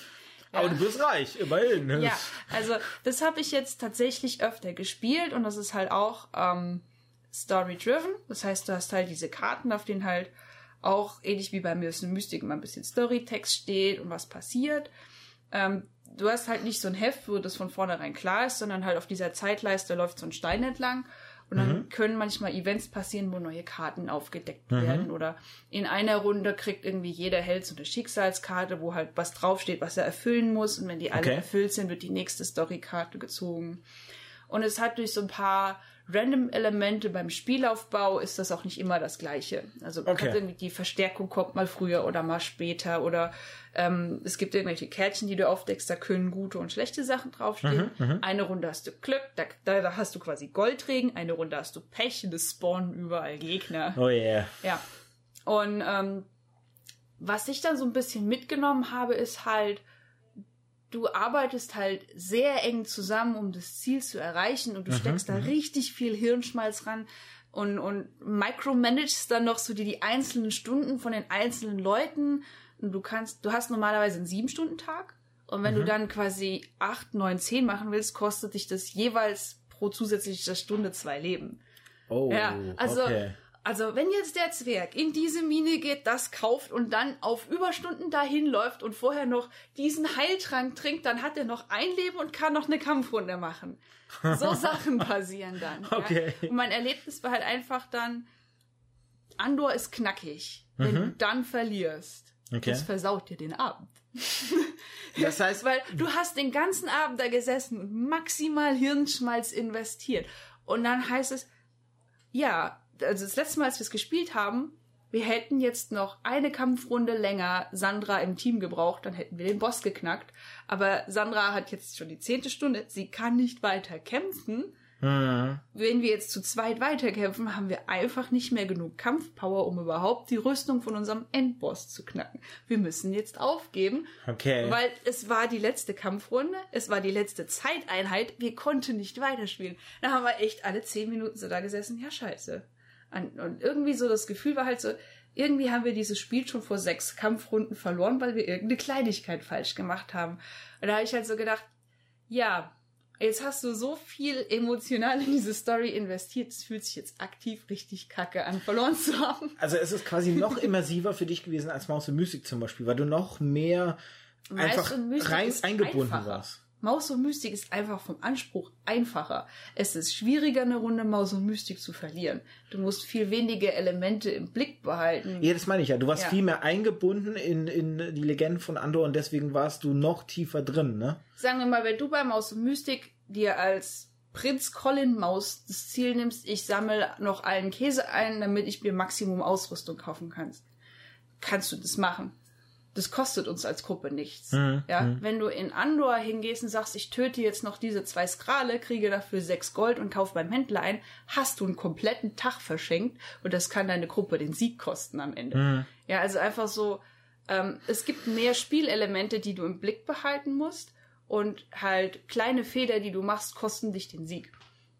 Aber du bist reich, immerhin. Ja, also das habe ich jetzt tatsächlich öfter gespielt und das ist halt auch ähm, story-driven. Das heißt, du hast halt diese Karten, auf denen halt auch ähnlich wie bei Mirrors Mystik immer ein bisschen Storytext steht und was passiert. Ähm, du hast halt nicht so ein Heft, wo das von vornherein klar ist, sondern halt auf dieser Zeitleiste läuft so ein Stein entlang. Und dann können manchmal Events passieren, wo neue Karten aufgedeckt werden. Oder in einer Runde kriegt irgendwie jeder Held so eine Schicksalskarte, wo halt was draufsteht, was er erfüllen muss. Und wenn die alle Okay. erfüllt sind, wird die nächste Storykarte gezogen. Und es hat durch so ein paar Random-Elemente beim Spielaufbau ist das auch nicht immer das Gleiche. Also Okay. irgendwie die Verstärkung kommt mal früher oder mal später oder ähm, es gibt irgendwelche Kärtchen, die du aufdeckst, da können gute und schlechte Sachen draufstehen. Eine Runde hast du Glück, da, da, da hast du quasi Goldregen, eine Runde hast du Pech und es spawnen überall Gegner. Oh yeah. Ja. Und ähm, was ich dann so ein bisschen mitgenommen habe, ist halt, du arbeitest halt sehr eng zusammen, um das Ziel zu erreichen und du steckst da richtig viel Hirnschmalz ran und, und micromanagst dann noch so die, die einzelnen Stunden von den einzelnen Leuten und du kannst, du hast normalerweise einen sieben-Stunden-Tag und wenn du dann quasi acht, neun, zehn machen willst, kostet dich das jeweils pro zusätzlicher Stunde zwei Leben. Oh, Ja, also, okay. Also wenn jetzt der Zwerg in diese Mine geht, das kauft und dann auf Überstunden dahin läuft und vorher noch diesen Heiltrank trinkt, dann hat er noch ein Leben und kann noch eine Kampfrunde machen. So Sachen passieren dann. Okay. Ja. Und mein Erlebnis war halt einfach dann, Andor ist knackig. Wenn du dann verlierst, Mhm. Okay. das versaut dir den Abend. Das heißt, Weil du hast den ganzen Abend da gesessen und maximal Hirnschmalz investiert. Und dann heißt es, ja, also das letzte Mal, als wir es gespielt haben, wir hätten jetzt noch eine Kampfrunde länger Sandra im Team gebraucht, dann hätten wir den Boss geknackt. Aber Sandra hat jetzt schon die zehnte Stunde, sie kann nicht weiter kämpfen. Mhm. Wenn wir jetzt zu zweit weiterkämpfen, haben wir einfach nicht mehr genug Kampfpower, um überhaupt die Rüstung von unserem Endboss zu knacken. Wir müssen jetzt aufgeben, okay. weil es war die letzte Kampfrunde, es war die letzte Zeiteinheit, wir konnten nicht weiterspielen. Da haben wir echt alle zehn Minuten so da gesessen, ja scheiße. Und irgendwie so das Gefühl war halt so, irgendwie haben wir dieses Spiel schon vor sechs Kampfrunden verloren, weil wir irgendeine Kleinigkeit falsch gemacht haben. Und da habe ich halt so gedacht, ja, jetzt hast du so viel emotional in diese Story investiert, es fühlt sich jetzt aktiv richtig kacke an, verloren zu haben. also es ist quasi noch immersiver für dich gewesen als Maus und Mystik zum Beispiel, weil du noch mehr einfach rein eingebunden einfacher. warst. Maus und Mystik ist einfach vom Anspruch einfacher. Es ist schwieriger, eine Runde Maus und Mystik zu verlieren. Du musst viel weniger Elemente im Blick behalten. Ja, das meine ich ja. Du warst Ja. viel mehr eingebunden in, in die Legenden von Andor und deswegen warst du noch tiefer drin, ne? Sagen wir mal, wenn du bei Maus und Mystik dir als Prinz Colin Maus das Ziel nimmst, ich sammle noch allen Käse ein, damit ich mir Maximum Ausrüstung kaufen kann, kannst du das machen. Das kostet uns als Gruppe nichts. Ja, wenn du in Andor hingehst und sagst, ich töte jetzt noch diese zwei Skrale, kriege dafür sechs Gold und kaufe beim Händler ein, hast du einen kompletten Tag verschenkt und das kann deine Gruppe den Sieg kosten am Ende. Ja, also einfach so, ähm, es gibt mehr Spielelemente, die du im Blick behalten musst und halt kleine Fehler, die du machst, kosten dich den Sieg.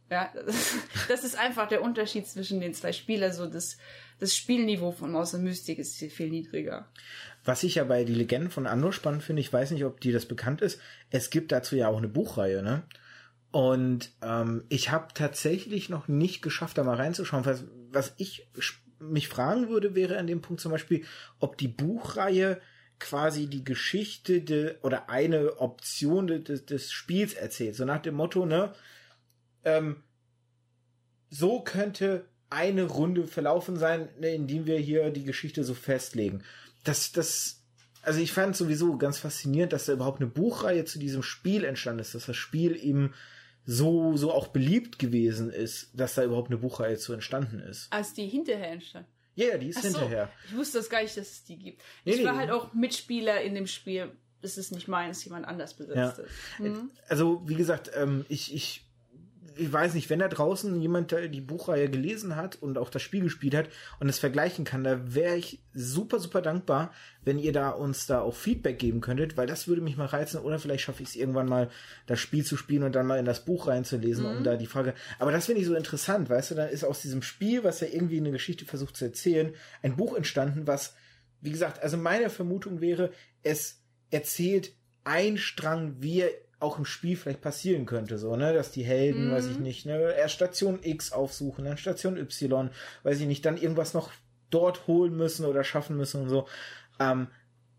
Ja, das ist einfach der Unterschied zwischen den zwei Spielen. Also das, das Spielniveau von Maus und Mystik ist hier viel niedriger. Was ich ja bei die Legenden von Andor spannend finde, ich weiß nicht, ob dir das bekannt ist, es gibt dazu ja auch eine Buchreihe, ne? Und ähm, ich habe tatsächlich noch nicht geschafft, da mal reinzuschauen. Was, was ich mich fragen würde, wäre an dem Punkt zum Beispiel, ob die Buchreihe quasi die Geschichte de, oder eine Option de, de, des Spiels erzählt. So nach dem Motto, ne, ähm, so könnte eine Runde verlaufen sein, ne, indem wir hier die Geschichte so festlegen. Das, das, also ich fand sowieso ganz faszinierend, dass da überhaupt eine Buchreihe zu diesem Spiel entstanden ist, dass das Spiel eben so, so auch beliebt gewesen ist, dass da überhaupt eine Buchreihe zu entstanden ist. Als die hinterher entstand. Ja, yeah, die ist Ach so, hinterher. Ich wusste das gar nicht, dass es die gibt. Nee, ich war nee. halt auch Mitspieler in dem Spiel. Es ist nicht meins, jemand anders besetzt Ja. ist. Mhm. Also, wie gesagt, ähm, ich, ich, ich weiß nicht, wenn da draußen jemand da die Buchreihe gelesen hat und auch das Spiel gespielt hat und es vergleichen kann, da wäre ich super, super dankbar, wenn ihr da uns da auch Feedback geben könntet, weil das würde mich mal reizen oder vielleicht schaffe ich es irgendwann mal, das Spiel zu spielen und dann mal in das Buch reinzulesen, um da die Frage. Aber das finde ich so interessant, weißt du, dann ist aus diesem Spiel, was ja irgendwie eine Geschichte versucht zu erzählen, ein Buch entstanden, was, wie gesagt, also meine Vermutung wäre, es erzählt ein Strang, wie er auch im Spiel vielleicht passieren könnte, so, ne, dass die Helden, weiß ich nicht, ne, erst Station X aufsuchen, dann Station Y, weiß ich nicht, dann irgendwas noch dort holen müssen oder schaffen müssen und so. Ähm,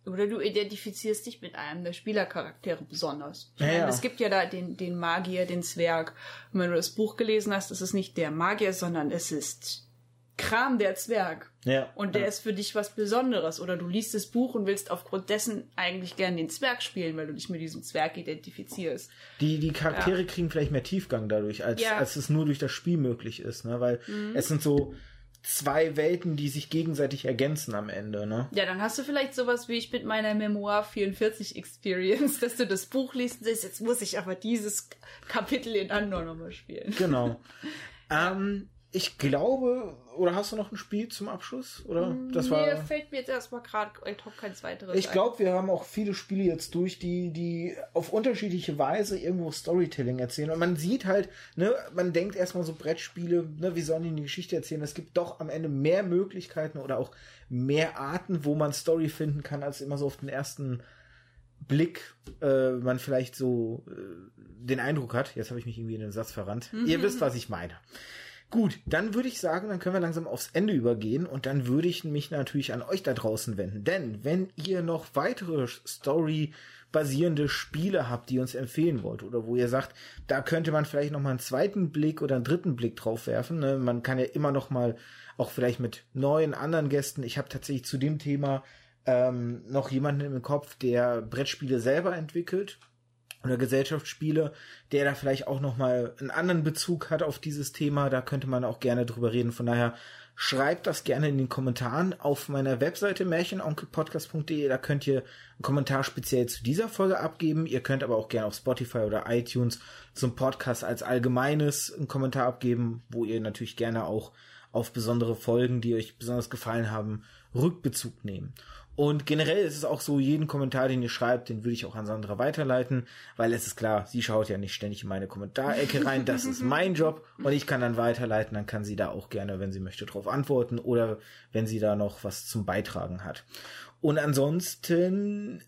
Oder du identifizierst dich mit einem der Spielercharaktere besonders. Ja, meine, ja. es gibt ja da den, den Magier, den Zwerg. Und wenn du das Buch gelesen hast, ist es nicht der Magier, sondern es ist Kram der Zwerg. ja. Und der ja. ist für dich was Besonderes. Oder du liest das Buch und willst aufgrund dessen eigentlich gern den Zwerg spielen, weil du dich mit diesem Zwerg identifizierst. Die, die Charaktere kriegen vielleicht mehr Tiefgang dadurch, als, Ja. Mhm. als es nur durch das Spiel möglich ist, ne, weil es sind so zwei Welten, die sich gegenseitig ergänzen am Ende, ne. Ja, dann hast du vielleicht sowas wie ich mit meiner Memoir 44 Experience, dass du das Buch liest und sagst, jetzt muss ich aber dieses Kapitel in Andor nochmal spielen. Genau. ähm, ich glaube, oder hast du noch ein Spiel zum Abschluss? Oder? Das war. Mir fällt mir jetzt erstmal gerade ad hoc keins weiteres Ich glaube, wir haben auch viele Spiele jetzt durch, die, die auf unterschiedliche Weise irgendwo Storytelling erzählen. Und man sieht halt, ne, man denkt erstmal so Brettspiele, ne, wie sollen die eine Geschichte erzählen? Es gibt doch am Ende mehr Möglichkeiten oder auch mehr Arten, wo man Story finden kann, als immer so auf den ersten Blick äh, man vielleicht so äh, den Eindruck hat. Jetzt habe ich mich irgendwie in den Satz verrannt. Ihr wisst, was ich meine. Gut, dann würde ich sagen, dann können wir langsam aufs Ende übergehen und dann würde ich mich natürlich an euch da draußen wenden. Denn wenn ihr noch weitere Story-basierende Spiele habt, die ihr uns empfehlen wollt oder wo ihr sagt, da könnte man vielleicht noch mal einen zweiten Blick oder einen dritten Blick drauf werfen. Ne? Man kann ja immer noch mal auch vielleicht mit neuen anderen Gästen. Ich habe tatsächlich zu dem Thema ähm, noch jemanden im Kopf, der Brettspiele selber entwickelt oder Gesellschaftsspiele, der da vielleicht auch noch mal einen anderen Bezug hat auf dieses Thema. Da könnte man auch gerne drüber reden. Von daher schreibt das gerne in den Kommentaren auf meiner Webseite märchenonkelpodcast.de. Da könnt ihr einen Kommentar speziell zu dieser Folge abgeben. Ihr könnt aber auch gerne auf Spotify oder iTunes zum Podcast als allgemeines einen Kommentar abgeben, wo ihr natürlich gerne auch auf besondere Folgen, die euch besonders gefallen haben, Rückbezug nehmen. Und generell ist es auch so, jeden Kommentar, den ihr schreibt, den würde ich auch an Sandra weiterleiten, weil es ist klar, sie schaut ja nicht ständig in meine Kommentarecke rein, das ist mein Job und ich kann dann weiterleiten, dann kann sie da auch gerne, wenn sie möchte, darauf antworten oder wenn sie da noch was zum Beitragen hat. Und ansonsten,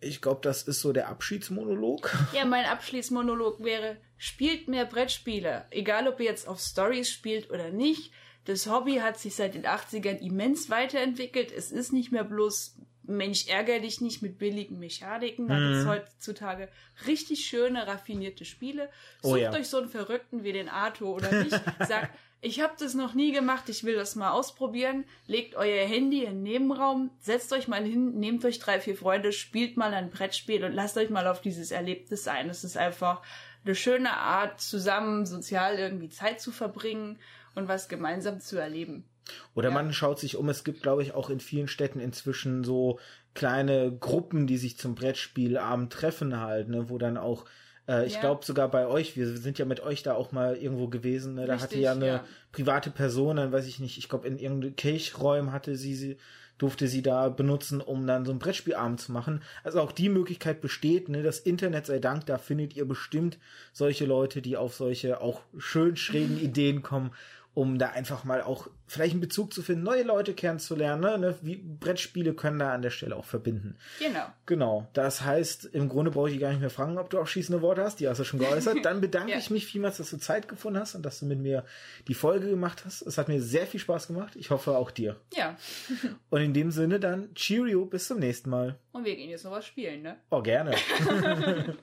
ich glaube, das ist so der Abschiedsmonolog. Ja, mein Abschließmonolog wäre, spielt mehr Brettspiele. Egal, ob ihr jetzt auf Stories spielt oder nicht. Das Hobby hat sich seit den 80ern immens weiterentwickelt. Es ist nicht mehr bloß Mensch, ärger dich nicht mit billigen Mechaniken. Da Mhm. gibt's heutzutage richtig schöne, raffinierte Spiele. Oh Sucht ja. euch so einen Verrückten wie den Arthur oder mich. Sagt, ich habe das noch nie gemacht, ich will das mal ausprobieren. Legt euer Handy in den Nebenraum, setzt euch mal hin, nehmt euch drei, vier Freunde, spielt mal ein Brettspiel und lasst euch mal auf dieses Erlebnis ein. Es ist einfach eine schöne Art, zusammen sozial irgendwie Zeit zu verbringen und was gemeinsam zu erleben. Oder Ja. man schaut sich um, es gibt, glaube ich, auch in vielen Städten inzwischen so kleine Gruppen, die sich zum Brettspielabend treffen halt, ne, wo dann auch, äh, ich Ja. glaube sogar bei euch, wir sind ja mit euch da auch mal irgendwo gewesen, ne, da hatte Richtig, ja eine ja. private Person, dann weiß ich nicht, ich glaube in irgendeinen Kirchräumen hatte sie, sie durfte sie da benutzen, um dann so einen Brettspielabend zu machen. Also auch die Möglichkeit besteht, ne, das Internet sei Dank, da findet ihr bestimmt solche Leute, die auf solche auch schön schrägen Ideen kommen. Um da einfach mal auch vielleicht einen Bezug zu finden, neue Leute kennenzulernen. Ne? Wie Brettspiele können da an der Stelle auch verbinden. Genau. Genau. Das heißt, im Grunde brauche ich dich gar nicht mehr fragen, ob du auch schießende Worte hast. Die hast du schon geäußert. Dann bedanke Ja. ich mich vielmals, dass du Zeit gefunden hast und dass du mit mir die Folge gemacht hast. Es hat mir sehr viel Spaß gemacht. Ich hoffe auch dir. Ja. Und in dem Sinne dann, Cheerio, bis zum nächsten Mal. Und wir gehen jetzt noch was spielen, ne? Oh, gerne.